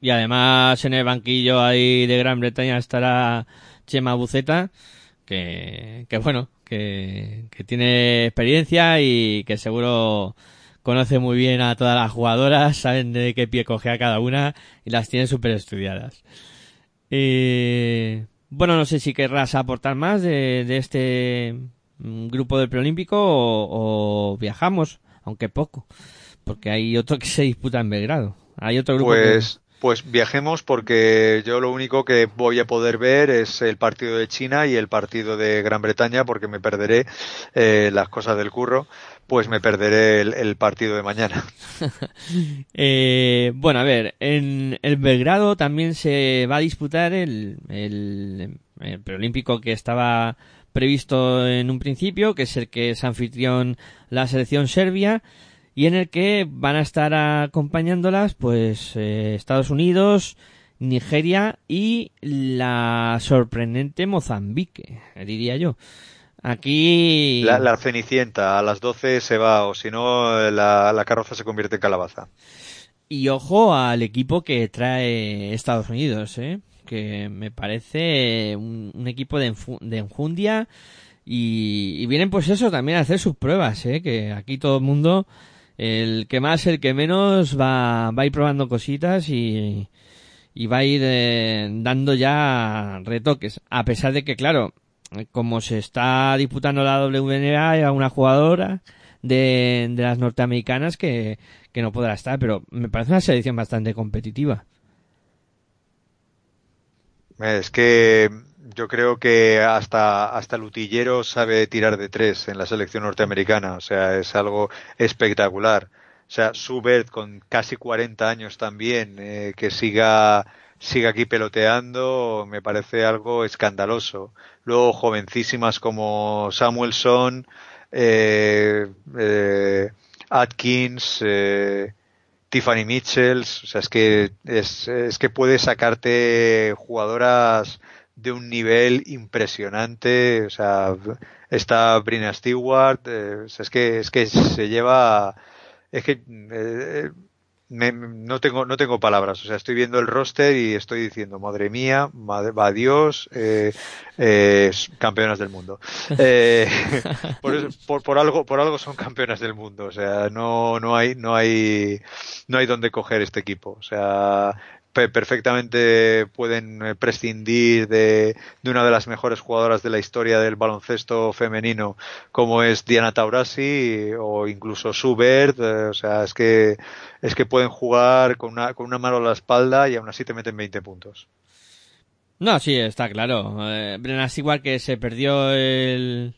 Y además en el banquillo ahí de Gran Bretaña estará Chema Buceta, que, que bueno, que, que tiene experiencia y que seguro conoce muy bien a todas las jugadoras, saben de qué pie coge a cada una y las tiene súper estudiadas. Eh, bueno, no sé si querrás aportar más de, de este grupo del preolímpico o, o, viajamos, aunque poco, porque hay otro que se disputa en Belgrado. Hay otro grupo pues... Pues viajemos porque yo lo único que voy a poder ver es el partido de China y el partido de Gran Bretaña porque me perderé eh, las cosas del curro, pues me perderé el, el partido de mañana. eh, bueno, a ver, en el Belgrado también se va a disputar el, el, el preolímpico que estaba previsto en un principio, que es el que es anfitrión la selección serbia y en el que van a estar acompañándolas pues eh, Estados Unidos, Nigeria y la sorprendente Mozambique, diría yo. Aquí. La, la, Cenicienta, a las 12 se va, o si no, la, la, carroza se convierte en calabaza. Y ojo al equipo que trae Estados Unidos, ¿eh? que me parece un, un equipo de, de enjundia. Y, y, vienen, pues eso, también a hacer sus pruebas, ¿eh? que aquí todo el mundo el que más, el que menos va, va a ir probando cositas y, y va a ir eh, dando ya retoques. A pesar de que, claro, como se está disputando la WNBA, hay una jugadora de, de las norteamericanas que, que no podrá estar, pero me parece una selección bastante competitiva. Es que yo creo que hasta, hasta el utillero sabe tirar de tres en la selección norteamericana. O sea, es algo espectacular. O sea, Subert con casi 40 años también, eh, que siga, siga aquí peloteando, me parece algo escandaloso. Luego jovencísimas como Samuelson, eh, eh, Atkins, eh, Tiffany Mitchells, o sea, es que, es que puede sacarte jugadoras de un nivel impresionante, o sea, está Brina Stewart, eh, o sea, es que, es que se lleva, es que eh, me- no tengo, no tengo palabras, o sea, estoy viendo el roster y estoy diciendo, madre mía, madre, va Dios, eh, eh, campeonas del mundo. Por, eso- por, por algo, por algo son campeonas del mundo, o sea, no, no hay, no hay, no hay donde coger este equipo, o sea, perfectamente pueden eh, prescindir de, una de las mejores jugadoras de la historia del baloncesto femenino como es Diana Taurasi o incluso Subert, eh, o sea, es que es que pueden jugar con una, con una mano a la espalda y aún así te meten 20 puntos. No, sí, está claro. Eh, Brenna igual que se perdió el,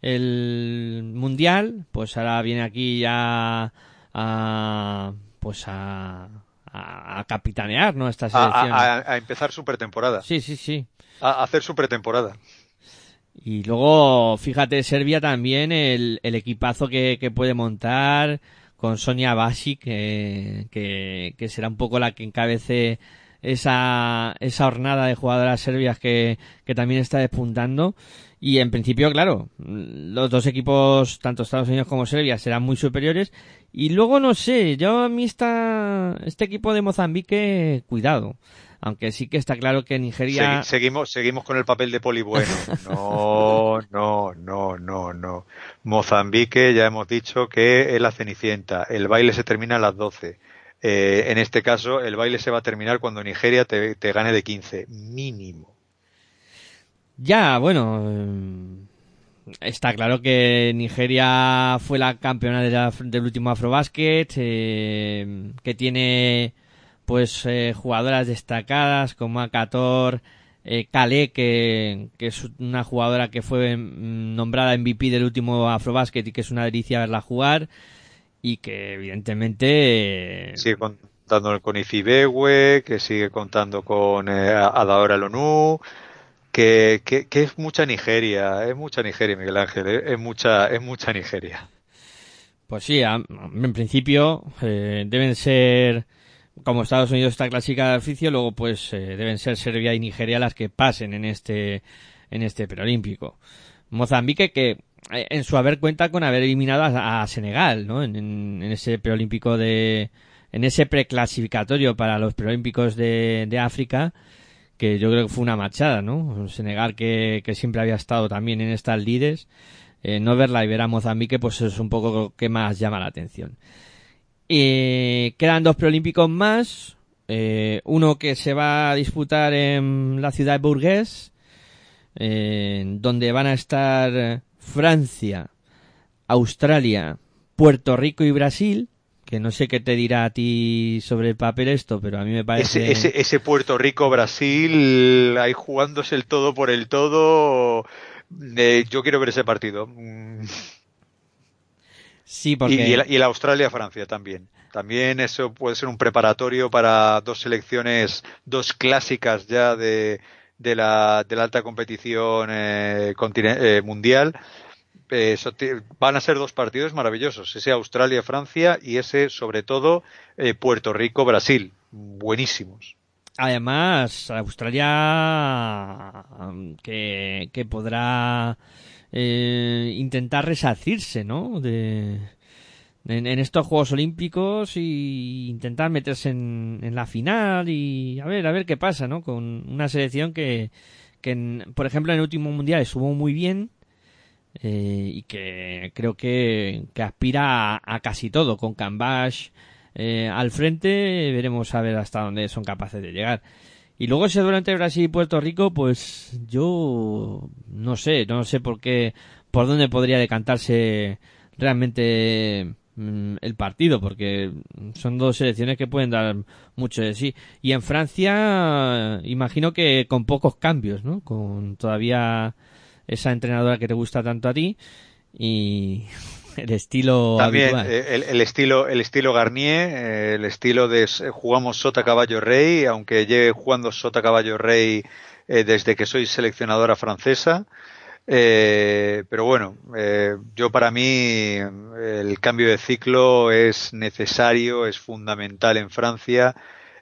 el mundial, pues ahora viene aquí ya a, pues a, a, a capitanear, ¿no? Esta selección. a- empezar su pretemporada, Sí, sí, sí. a, hacer su pretemporada. Y luego, fíjate, Serbia también, el, el equipazo que, que puede montar con Sonia Basic, que, que, que será un poco la que encabece esa, esa hornada de jugadoras serbias que, que también está despuntando. Y en principio, claro, los dos equipos, tanto Estados Unidos como Serbia, serán muy superiores. Y luego, no sé, yo a mí esta, este equipo de Mozambique, cuidado. Aunque sí que está claro que Nigeria... Segui- seguimos, seguimos con el papel de poli bueno. No, no, no, no, no. Mozambique, ya hemos dicho que es la cenicienta. El baile se termina a las 12. Eh, en este caso, el baile se va a terminar cuando Nigeria te, te gane de 15. Mínimo. Ya, bueno, eh, está claro que Nigeria fue la campeona del último Afrobasket, eh, que tiene pues eh, jugadoras destacadas como Akator, eh, Kale, que, es una jugadora que fue mm, nombrada MVP del último Afrobasket y que es una delicia verla jugar y que evidentemente Sigue contando con Ifibewe, que sigue contando con eh, Adaora Lonu, que, que, que es mucha Nigeria, es mucha Nigeria, Miguel Ángel, es mucha, es mucha Nigeria. Pues sí, en principio eh, deben ser, como Estados Unidos está clasificada de oficio, luego pues eh, deben ser Serbia y Nigeria las que pasen en este en este preolímpico. Mozambique que eh, en su haber cuenta con haber eliminado a, Senegal, ¿no? En- en ese preolímpico de en ese preclasificatorio para los preolímpicos de, de África que yo creo que fue una machada, ¿no? Senegal que, que siempre había estado también en estas lides eh, no verla y ver a Mozambique, pues es un poco lo que más llama la atención. Eh, quedan dos preolímpicos más. eh, uno que se va a disputar en la ciudad de eh, donde van a estar Francia, Australia, Puerto Rico y Brasil. Que no sé qué te dirá a ti sobre el papel esto, pero a mí me parece. Ese, ese, ese Puerto Rico-Brasil, ahí jugándose el todo por el todo, eh, yo quiero ver ese partido. Mm, Sí, Y, porque. y el, y el Australia-Francia también. También eso puede ser un preparatorio para dos selecciones, dos clásicas ya de, de, la, de la alta competición eh, eh, mundial. Van a ser dos partidos maravillosos, ese Australia-Francia y ese, sobre todo, eh, Puerto Rico-Brasil. Buenísimos. Además, Australia que, podrá eh, intentar resarcirse, ¿no? De, en, estos Juegos Olímpicos y intentar meterse en, en la final y a ver, a ver qué pasa, ¿no? Con una selección que, que en- por ejemplo, en el último mundial estuvo muy bien, eh, y que creo que, aspira a, a casi todo. Con Cambash eh, al frente veremos a ver hasta dónde son capaces de llegar. Y luego ese duelo entre Brasil y Puerto Rico, pues yo no sé, no sé por qué, por dónde podría decantarse realmente mm, el partido, porque son dos selecciones que pueden dar mucho de sí. Y en Francia, imagino que con pocos cambios, ¿no? Con todavía esa entrenadora que te gusta tanto a ti y el estilo También eh, el, el estilo el estilo Garnier, eh, el estilo de s- jugamos Sota Caballo Rey, aunque lleve jugando Sota Caballo Rey eh, desde que soy seleccionadora francesa. Eh, pero bueno, eh, yo para mí eh, el cambio de ciclo es necesario, es fundamental en Francia.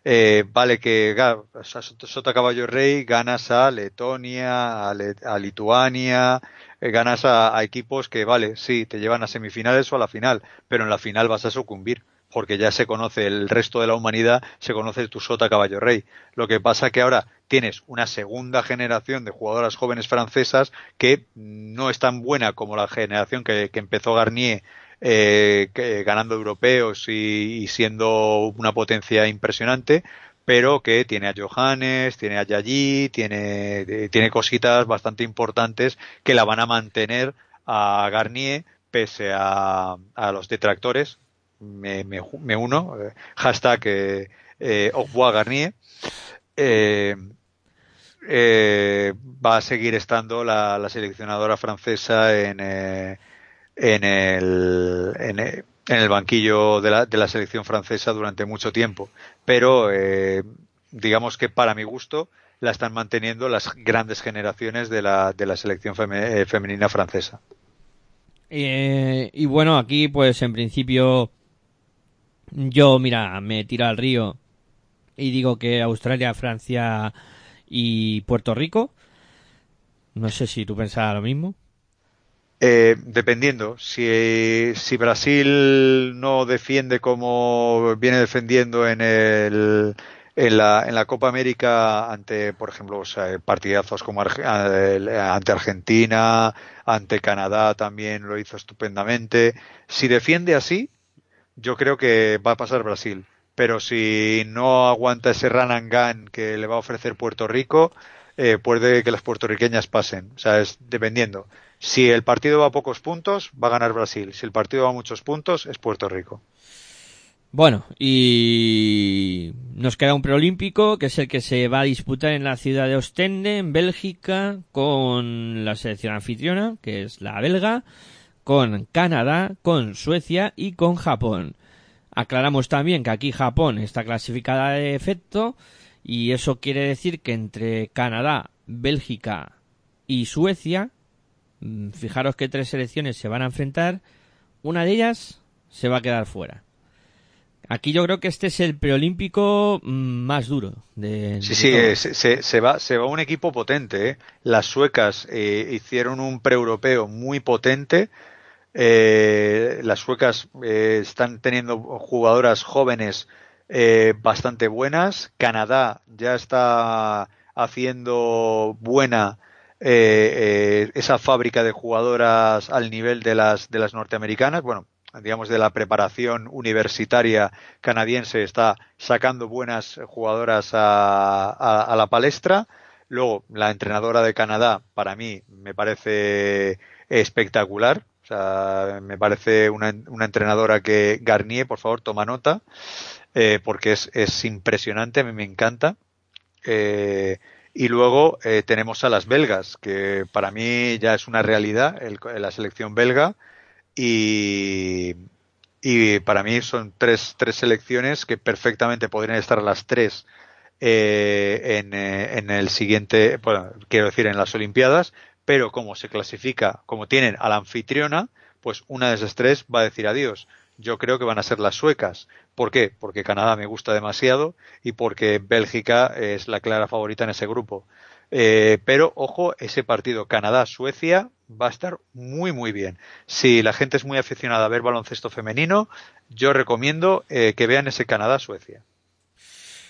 Eh, vale que Sota Caballo Rey ganas a Letonia, a, Lituania, eh, ganas a, equipos que, vale, sí, te llevan a semifinales o a la final, pero en la final vas a sucumbir, porque ya se conoce el resto de la humanidad, se conoce tu sota caballo rey. Lo que pasa que ahora tienes una segunda generación de jugadoras jóvenes francesas que no es tan buena como la generación que empezó Garnier eh, ganando europeos y, y siendo una potencia impresionante, pero que tiene a Johannes, tiene a Yayi, tiene, eh, tiene cositas bastante importantes que la van a mantener a Garnier pese a, a los detractores. Me, me, me uno, eh, hashtag eh, eh, Garnier. Eh, eh, va a seguir estando la, la seleccionadora francesa en, eh, en, el, en, el- en el banquillo de la, de la selección francesa durante mucho tiempo. Pero eh, digamos que para mi gusto la están manteniendo las grandes generaciones de la, de la selección eh, femenina francesa. Eh, y bueno, aquí pues en principio yo, mira, me tiro al río y digo que Australia, Francia y Puerto Rico. No sé si tú pensabas lo mismo. Eh, dependiendo, si, si Brasil no defiende como viene defendiendo en el en la, en la Copa América ante, por ejemplo, o sea, partidazos como Arge- ante Argentina, ante Canadá también lo hizo estupendamente. Si defiende así, yo creo que va a pasar Brasil. Pero si no aguanta ese run and gun que le va a ofrecer Puerto Rico, eh, puede que las puertorriqueñas pasen. O sea, es dependiendo. Si el partido va a pocos puntos, va a ganar Brasil. Si el partido va a muchos puntos, es Puerto Rico. Bueno, y nos queda un preolímpico que es el que se va a disputar en la ciudad de Ostende, en Bélgica, con la selección anfitriona, que es la belga, con Canadá, con Suecia y con Japón. Aclaramos también que aquí Japón está clasificada de efecto y eso quiere decir que entre Canadá, Bélgica y Suecia, fijaros que tres selecciones se van a enfrentar, una de ellas se va a quedar fuera. Aquí yo creo que este es el preolímpico mm, más duro de, Sí, de sí, eh, se, va, se va un equipo potente. ¿eh? Las suecas eh, hicieron un pre-europeo muy potente. Eh, las suecas están teniendo jugadoras jóvenes bastante buenas. Canadá ya está haciendo buena eh, eh, esa fábrica de jugadoras al nivel de las de las norteamericanas. Bueno, digamos de la preparación universitaria canadiense está sacando buenas jugadoras a, a- a la palestra. Luego, la entrenadora de Canadá, para mí, me parece espectacular. O sea, me parece una, una entrenadora que Garnier, por favor, toma nota, eh, porque es, es impresionante, a mí me encanta. Eh, y luego eh, tenemos a las belgas, que para mí ya es una realidad, la selección belga. Y, y para mí son tres, tres selecciones que perfectamente podrían estar las tres eh, en, eh, en el siguiente, bueno, quiero decir, en las Olimpiadas, pero como se clasifica, como tienen a la anfitriona, pues una de esas tres va a decir adiós. Yo creo que van a ser las suecas. ¿Por qué? Porque Canadá me gusta demasiado y porque Bélgica es la clara favorita en ese grupo. Eh, pero ojo, ese partido Canadá-Suecia va a estar muy muy bien. Si la gente es muy aficionada a ver baloncesto femenino, yo recomiendo eh, que vean ese Canadá-Suecia.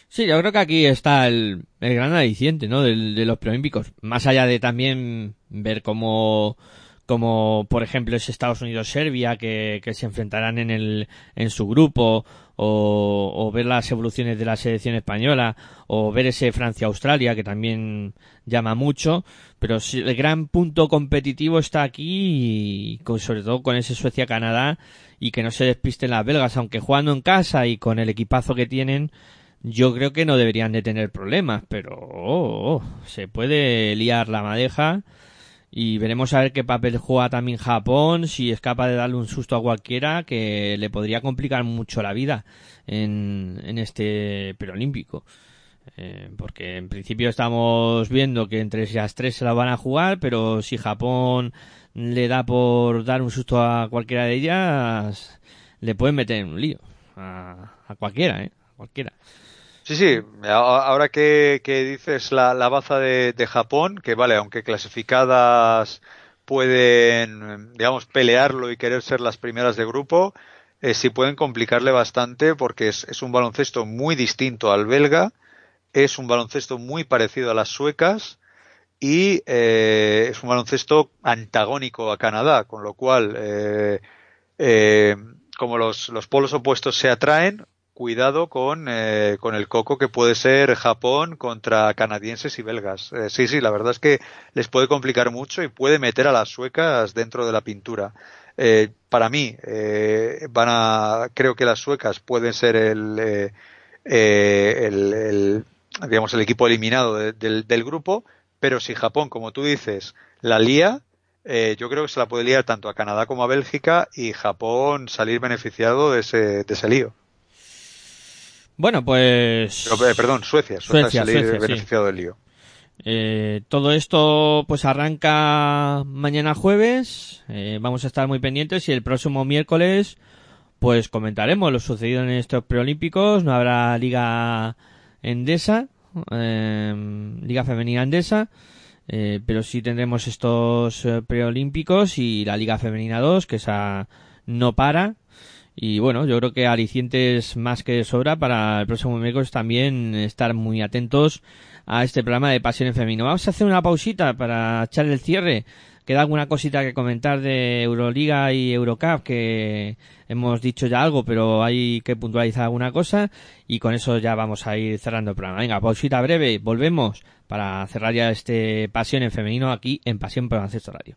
Sí, yo creo que aquí está el, el gran aliciente, ¿no? Del- de los preolímpicos. Más allá de también ver cómo, como por ejemplo es Estados Unidos-Serbia, que, que se enfrentarán en, el, en su grupo, o, ver las evoluciones de la selección española, o ver ese Francia-Australia, que también llama mucho, pero el gran punto competitivo está aquí, y con- sobre todo con ese Suecia-Canadá, y que no se despisten las belgas, aunque jugando en casa y con el equipazo que tienen, yo creo que no deberían de tener problemas, pero oh, oh, se puede liar la madeja y veremos a ver qué papel juega también Japón, si es capaz de darle un susto a cualquiera que le podría complicar mucho la vida en, en este preolímpico. Eh, porque en principio estamos viendo que entre esas tres se la van a jugar, pero si Japón le da por dar un susto a cualquiera de ellas, le pueden meter en un lío. A, a cualquiera, ¿eh? A cualquiera. Sí, sí, ahora que, dices la, la baza de, Japón, que vale, aunque clasificadas pueden, digamos, pelearlo y querer ser las primeras de grupo, eh, sí pueden complicarle bastante porque es, es un baloncesto muy distinto al belga, es un baloncesto muy parecido a las suecas y eh, es un baloncesto antagónico a Canadá, con lo cual, eh, eh, como los, los polos opuestos se atraen, cuidado con, eh, con el coco que puede ser Japón contra canadienses y belgas. Eh, sí, sí, la verdad es que les puede complicar mucho y puede meter a las suecas dentro de la pintura. Eh, para mí, eh, van a, creo que las suecas pueden ser el, eh, eh, el, el, digamos, el equipo eliminado de- del, del grupo, pero si Japón, como tú dices, la lía, eh, yo creo que se la puede liar tanto a Canadá como a Bélgica y Japón salir beneficiado de ese, de ese lío. Bueno, pues... Pero, eh, perdón, Suecia, Suecia, Suecia, salir Suecia, sí. beneficiado del lío. Eh, todo esto pues arranca mañana jueves. Eh, vamos a estar muy pendientes y el próximo miércoles pues comentaremos lo sucedido en estos preolímpicos. No habrá liga endesa, eh, liga femenina endesa, eh, pero sí tendremos estos eh, preolímpicos y la liga femenina 2 que esa no para. Y bueno, yo creo que alicientes más que de sobra para el próximo miércoles también estar muy atentos a este programa de Pasión en Femenino. Vamos a hacer una pausita para echar el cierre. Queda alguna cosita que comentar de Euroliga y Eurocup que hemos dicho ya algo, pero hay que puntualizar alguna cosa y con eso ya vamos a ir cerrando el programa. Venga, pausita breve, volvemos para cerrar ya este Pasión en Femenino aquí en Pasión por Baloncesto Radio.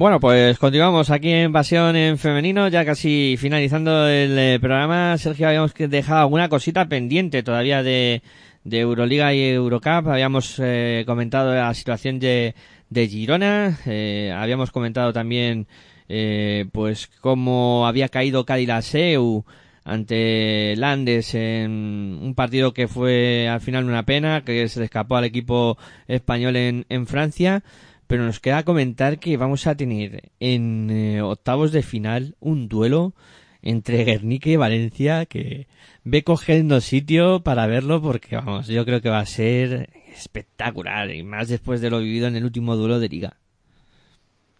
Bueno, pues continuamos aquí en Pasión en Femenino, ya casi finalizando el eh, programa. Sergio, habíamos dejado alguna cosita pendiente todavía de, de Euroliga y Eurocup. Habíamos eh, comentado la situación de, de Girona, eh, habíamos comentado también eh, pues cómo había caído Cadilaseu ante Landes en un partido que fue al final una pena, que se le escapó al equipo español en, en Francia, pero nos queda comentar que vamos a tener en eh, octavos de final un duelo entre Guernica y Valencia que ve cogiendo sitio para verlo porque vamos, yo creo que va a ser espectacular y más después de lo vivido en el último duelo de liga.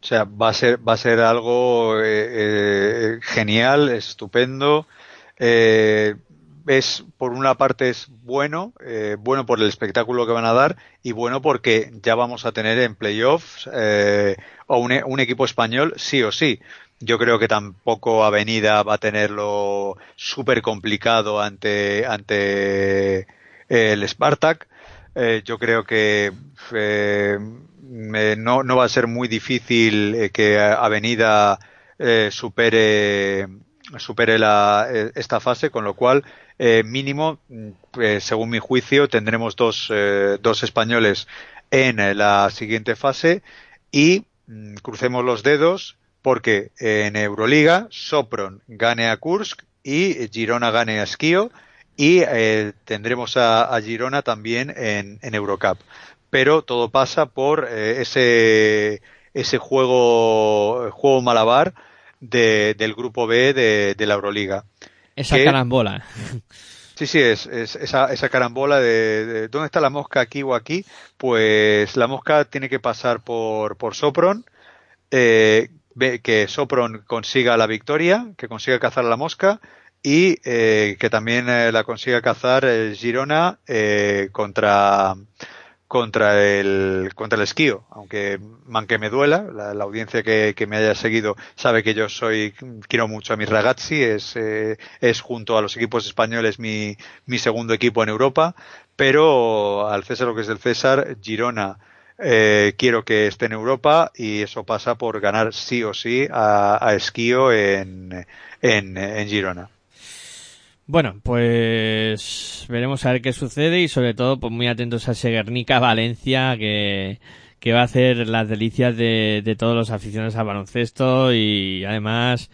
O sea, va a ser, va a ser algo eh, eh, genial, estupendo. Eh, es, por una parte es bueno, eh, bueno por el espectáculo que van a dar y bueno porque ya vamos a tener en playoffs eh, e- un equipo español sí o sí. Yo creo que tampoco Avenida va a tenerlo súper complicado ante, ante el Spartak. Eh, yo creo que eh, no, no va a ser muy difícil eh, que Avenida eh, supere supere la, eh, esta fase, con lo cual eh, mínimo, mm, eh, según mi juicio, tendremos dos, eh, dos españoles en la siguiente fase y mm, crucemos los dedos porque en Euroliga Sopron gane a Kursk y Girona gane a Skio y eh, tendremos a, Girona también en, en Eurocup. Pero todo pasa por ese, ese juego, juego malabar de- del grupo B de la Euroliga. Esa carambola. Sí, sí, es, es esa, esa carambola de, de ¿dónde está la mosca aquí o aquí? Pues la mosca tiene que pasar por, por Sopron, eh, que Sopron consiga la victoria, que consiga cazar a la mosca y eh, que también eh, la consiga cazar Girona contra contra el contra el esquío, aunque man que me duela, la, la audiencia que, que me haya seguido sabe que yo soy quiero mucho a mis ragazzi, es eh, es junto a los equipos españoles mi, mi segundo equipo en Europa, pero al César lo que es del César, Girona eh, quiero que esté en Europa y eso pasa por ganar sí o sí a, a Esquío en, en, en Girona. Bueno, pues veremos a ver qué sucede y sobre todo pues muy atentos a ese Guernica Valencia que, que va a hacer las delicias de, de todos los aficionados al baloncesto y además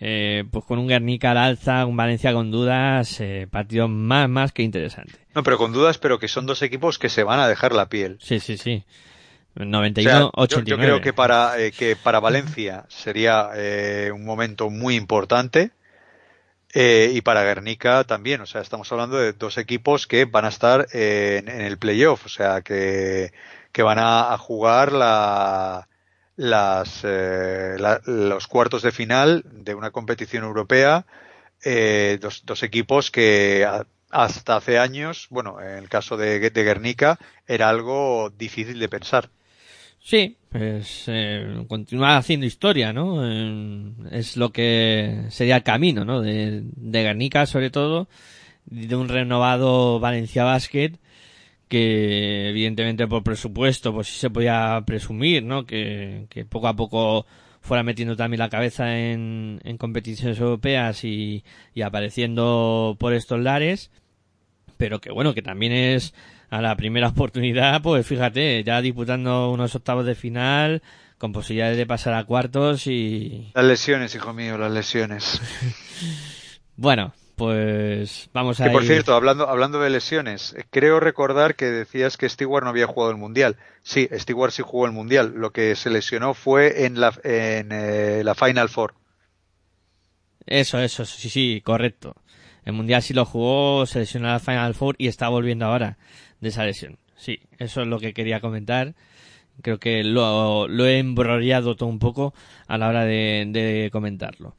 eh, pues con un Guernica al alza, un Valencia con dudas, eh, partido más más que interesante. No, pero con dudas, pero que son dos equipos que se van a dejar la piel. Sí, sí, sí. O 91, sea, yo, 89. yo creo que para, eh, que para Valencia sería eh, un momento muy importante eh, y para Guernica también. O sea, estamos hablando de dos equipos que van a estar eh, en, en el playoff, o sea, que, que van a, jugar la, las, eh, los cuartos de final de una competición europea. eh, dos, equipos que hasta hace años, bueno, en el caso de, de Guernica, era algo difícil de pensar. Sí, pues eh, continuar haciendo historia, ¿no? Eh, es lo que sería el camino, ¿no? De, de Guernica, sobre todo, de un renovado Valencia Basket, que evidentemente por presupuesto, pues sí se podía presumir, ¿no? Que, que poco a poco fuera metiendo también la cabeza en, en competiciones europeas y, y apareciendo por estos lares, pero que bueno, que también es a la primera oportunidad, pues fíjate, ya disputando unos octavos de final, con posibilidades de pasar a cuartos y Las lesiones, hijo mío, las lesiones. bueno, pues vamos a Que por ir- cierto, hablando, hablando de lesiones, creo recordar que decías que Stewart no había jugado el Mundial. Sí, Stewart sí jugó el Mundial. Lo que se lesionó fue en la, en, eh, la Final Four. Eso, eso, sí, sí, correcto. El Mundial sí lo jugó, se lesionó la Final Four y está volviendo ahora de esa lesión. Sí, eso es lo que quería comentar. Creo que lo, lo he embrollado todo un poco a la hora de, de comentarlo.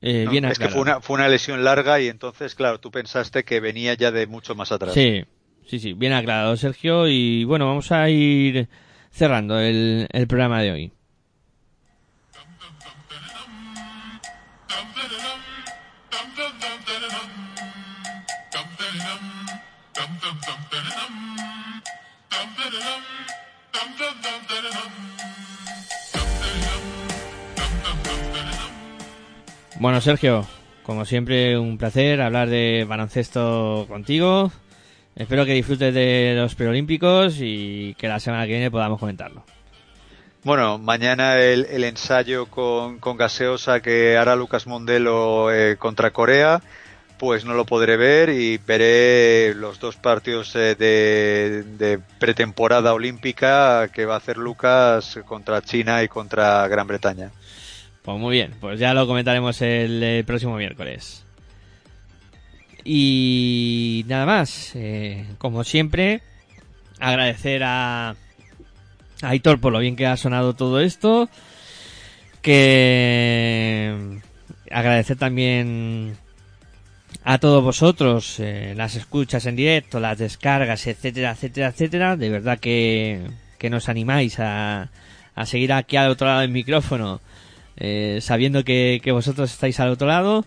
Eh, ¿no? bien es que fue una, fue una lesión larga y entonces, claro, tú pensaste que venía ya de mucho más atrás. Sí, sí, sí, bien aclarado, Sergio. Y bueno, vamos a ir cerrando el, el programa de hoy. Bueno, Sergio, como siempre, un placer hablar de baloncesto contigo. Espero que disfrutes de los preolímpicos y que la semana que viene podamos comentarlo. Bueno, mañana el, ensayo con, con gaseosa que hará Lucas Mondelo eh, contra Corea pues no lo podré ver y veré los dos partidos eh, de, de pretemporada olímpica que va a hacer Lucas contra China y contra Gran Bretaña. Pues muy bien, pues ya lo comentaremos el, próximo miércoles. Y nada más, eh, como siempre, agradecer a, a por lo bien que ha sonado todo esto. Que agradecer también a todos vosotros eh, las escuchas en directo, las descargas, etcétera, etcétera, etcétera. De verdad que, que nos animáis a, a seguir aquí al otro lado del micrófono, eh, sabiendo que, vosotros estáis al otro lado.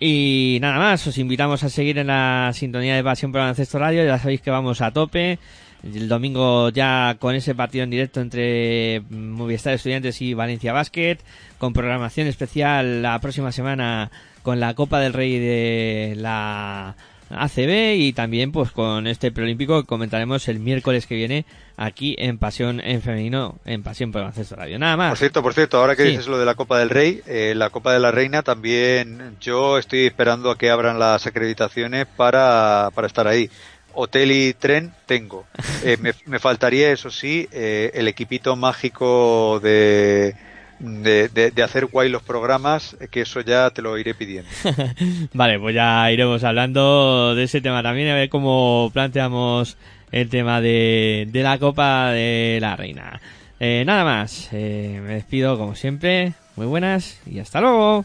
Y nada más, os invitamos a seguir en la sintonía de Pasión por Baloncesto Radio. Ya sabéis que vamos a tope. El domingo ya con ese partido en directo entre Movistar Estudiantes y Valencia Basket. Con programación especial la próxima semana con la Copa del Rey de la ACB y también pues con este preolímpico que comentaremos el miércoles que viene aquí en Pasión en Femenino, en Pasión por Baloncesto Radio. Nada más. Por cierto, por cierto, ahora que Sí. dices lo de la Copa del Rey, eh, la Copa de la Reina también yo estoy esperando a que abran las acreditaciones para, para estar ahí. Hotel y tren tengo. Eh, me, me faltaría, eso sí, eh, el equipito mágico de, de, de- de hacer guay los programas, que eso ya te lo iré pidiendo. Vale, pues ya iremos hablando de ese tema también, a ver cómo planteamos el tema de, de la Copa de la Reina. Eh, nada más, eh, me despido como siempre, muy buenas y hasta luego.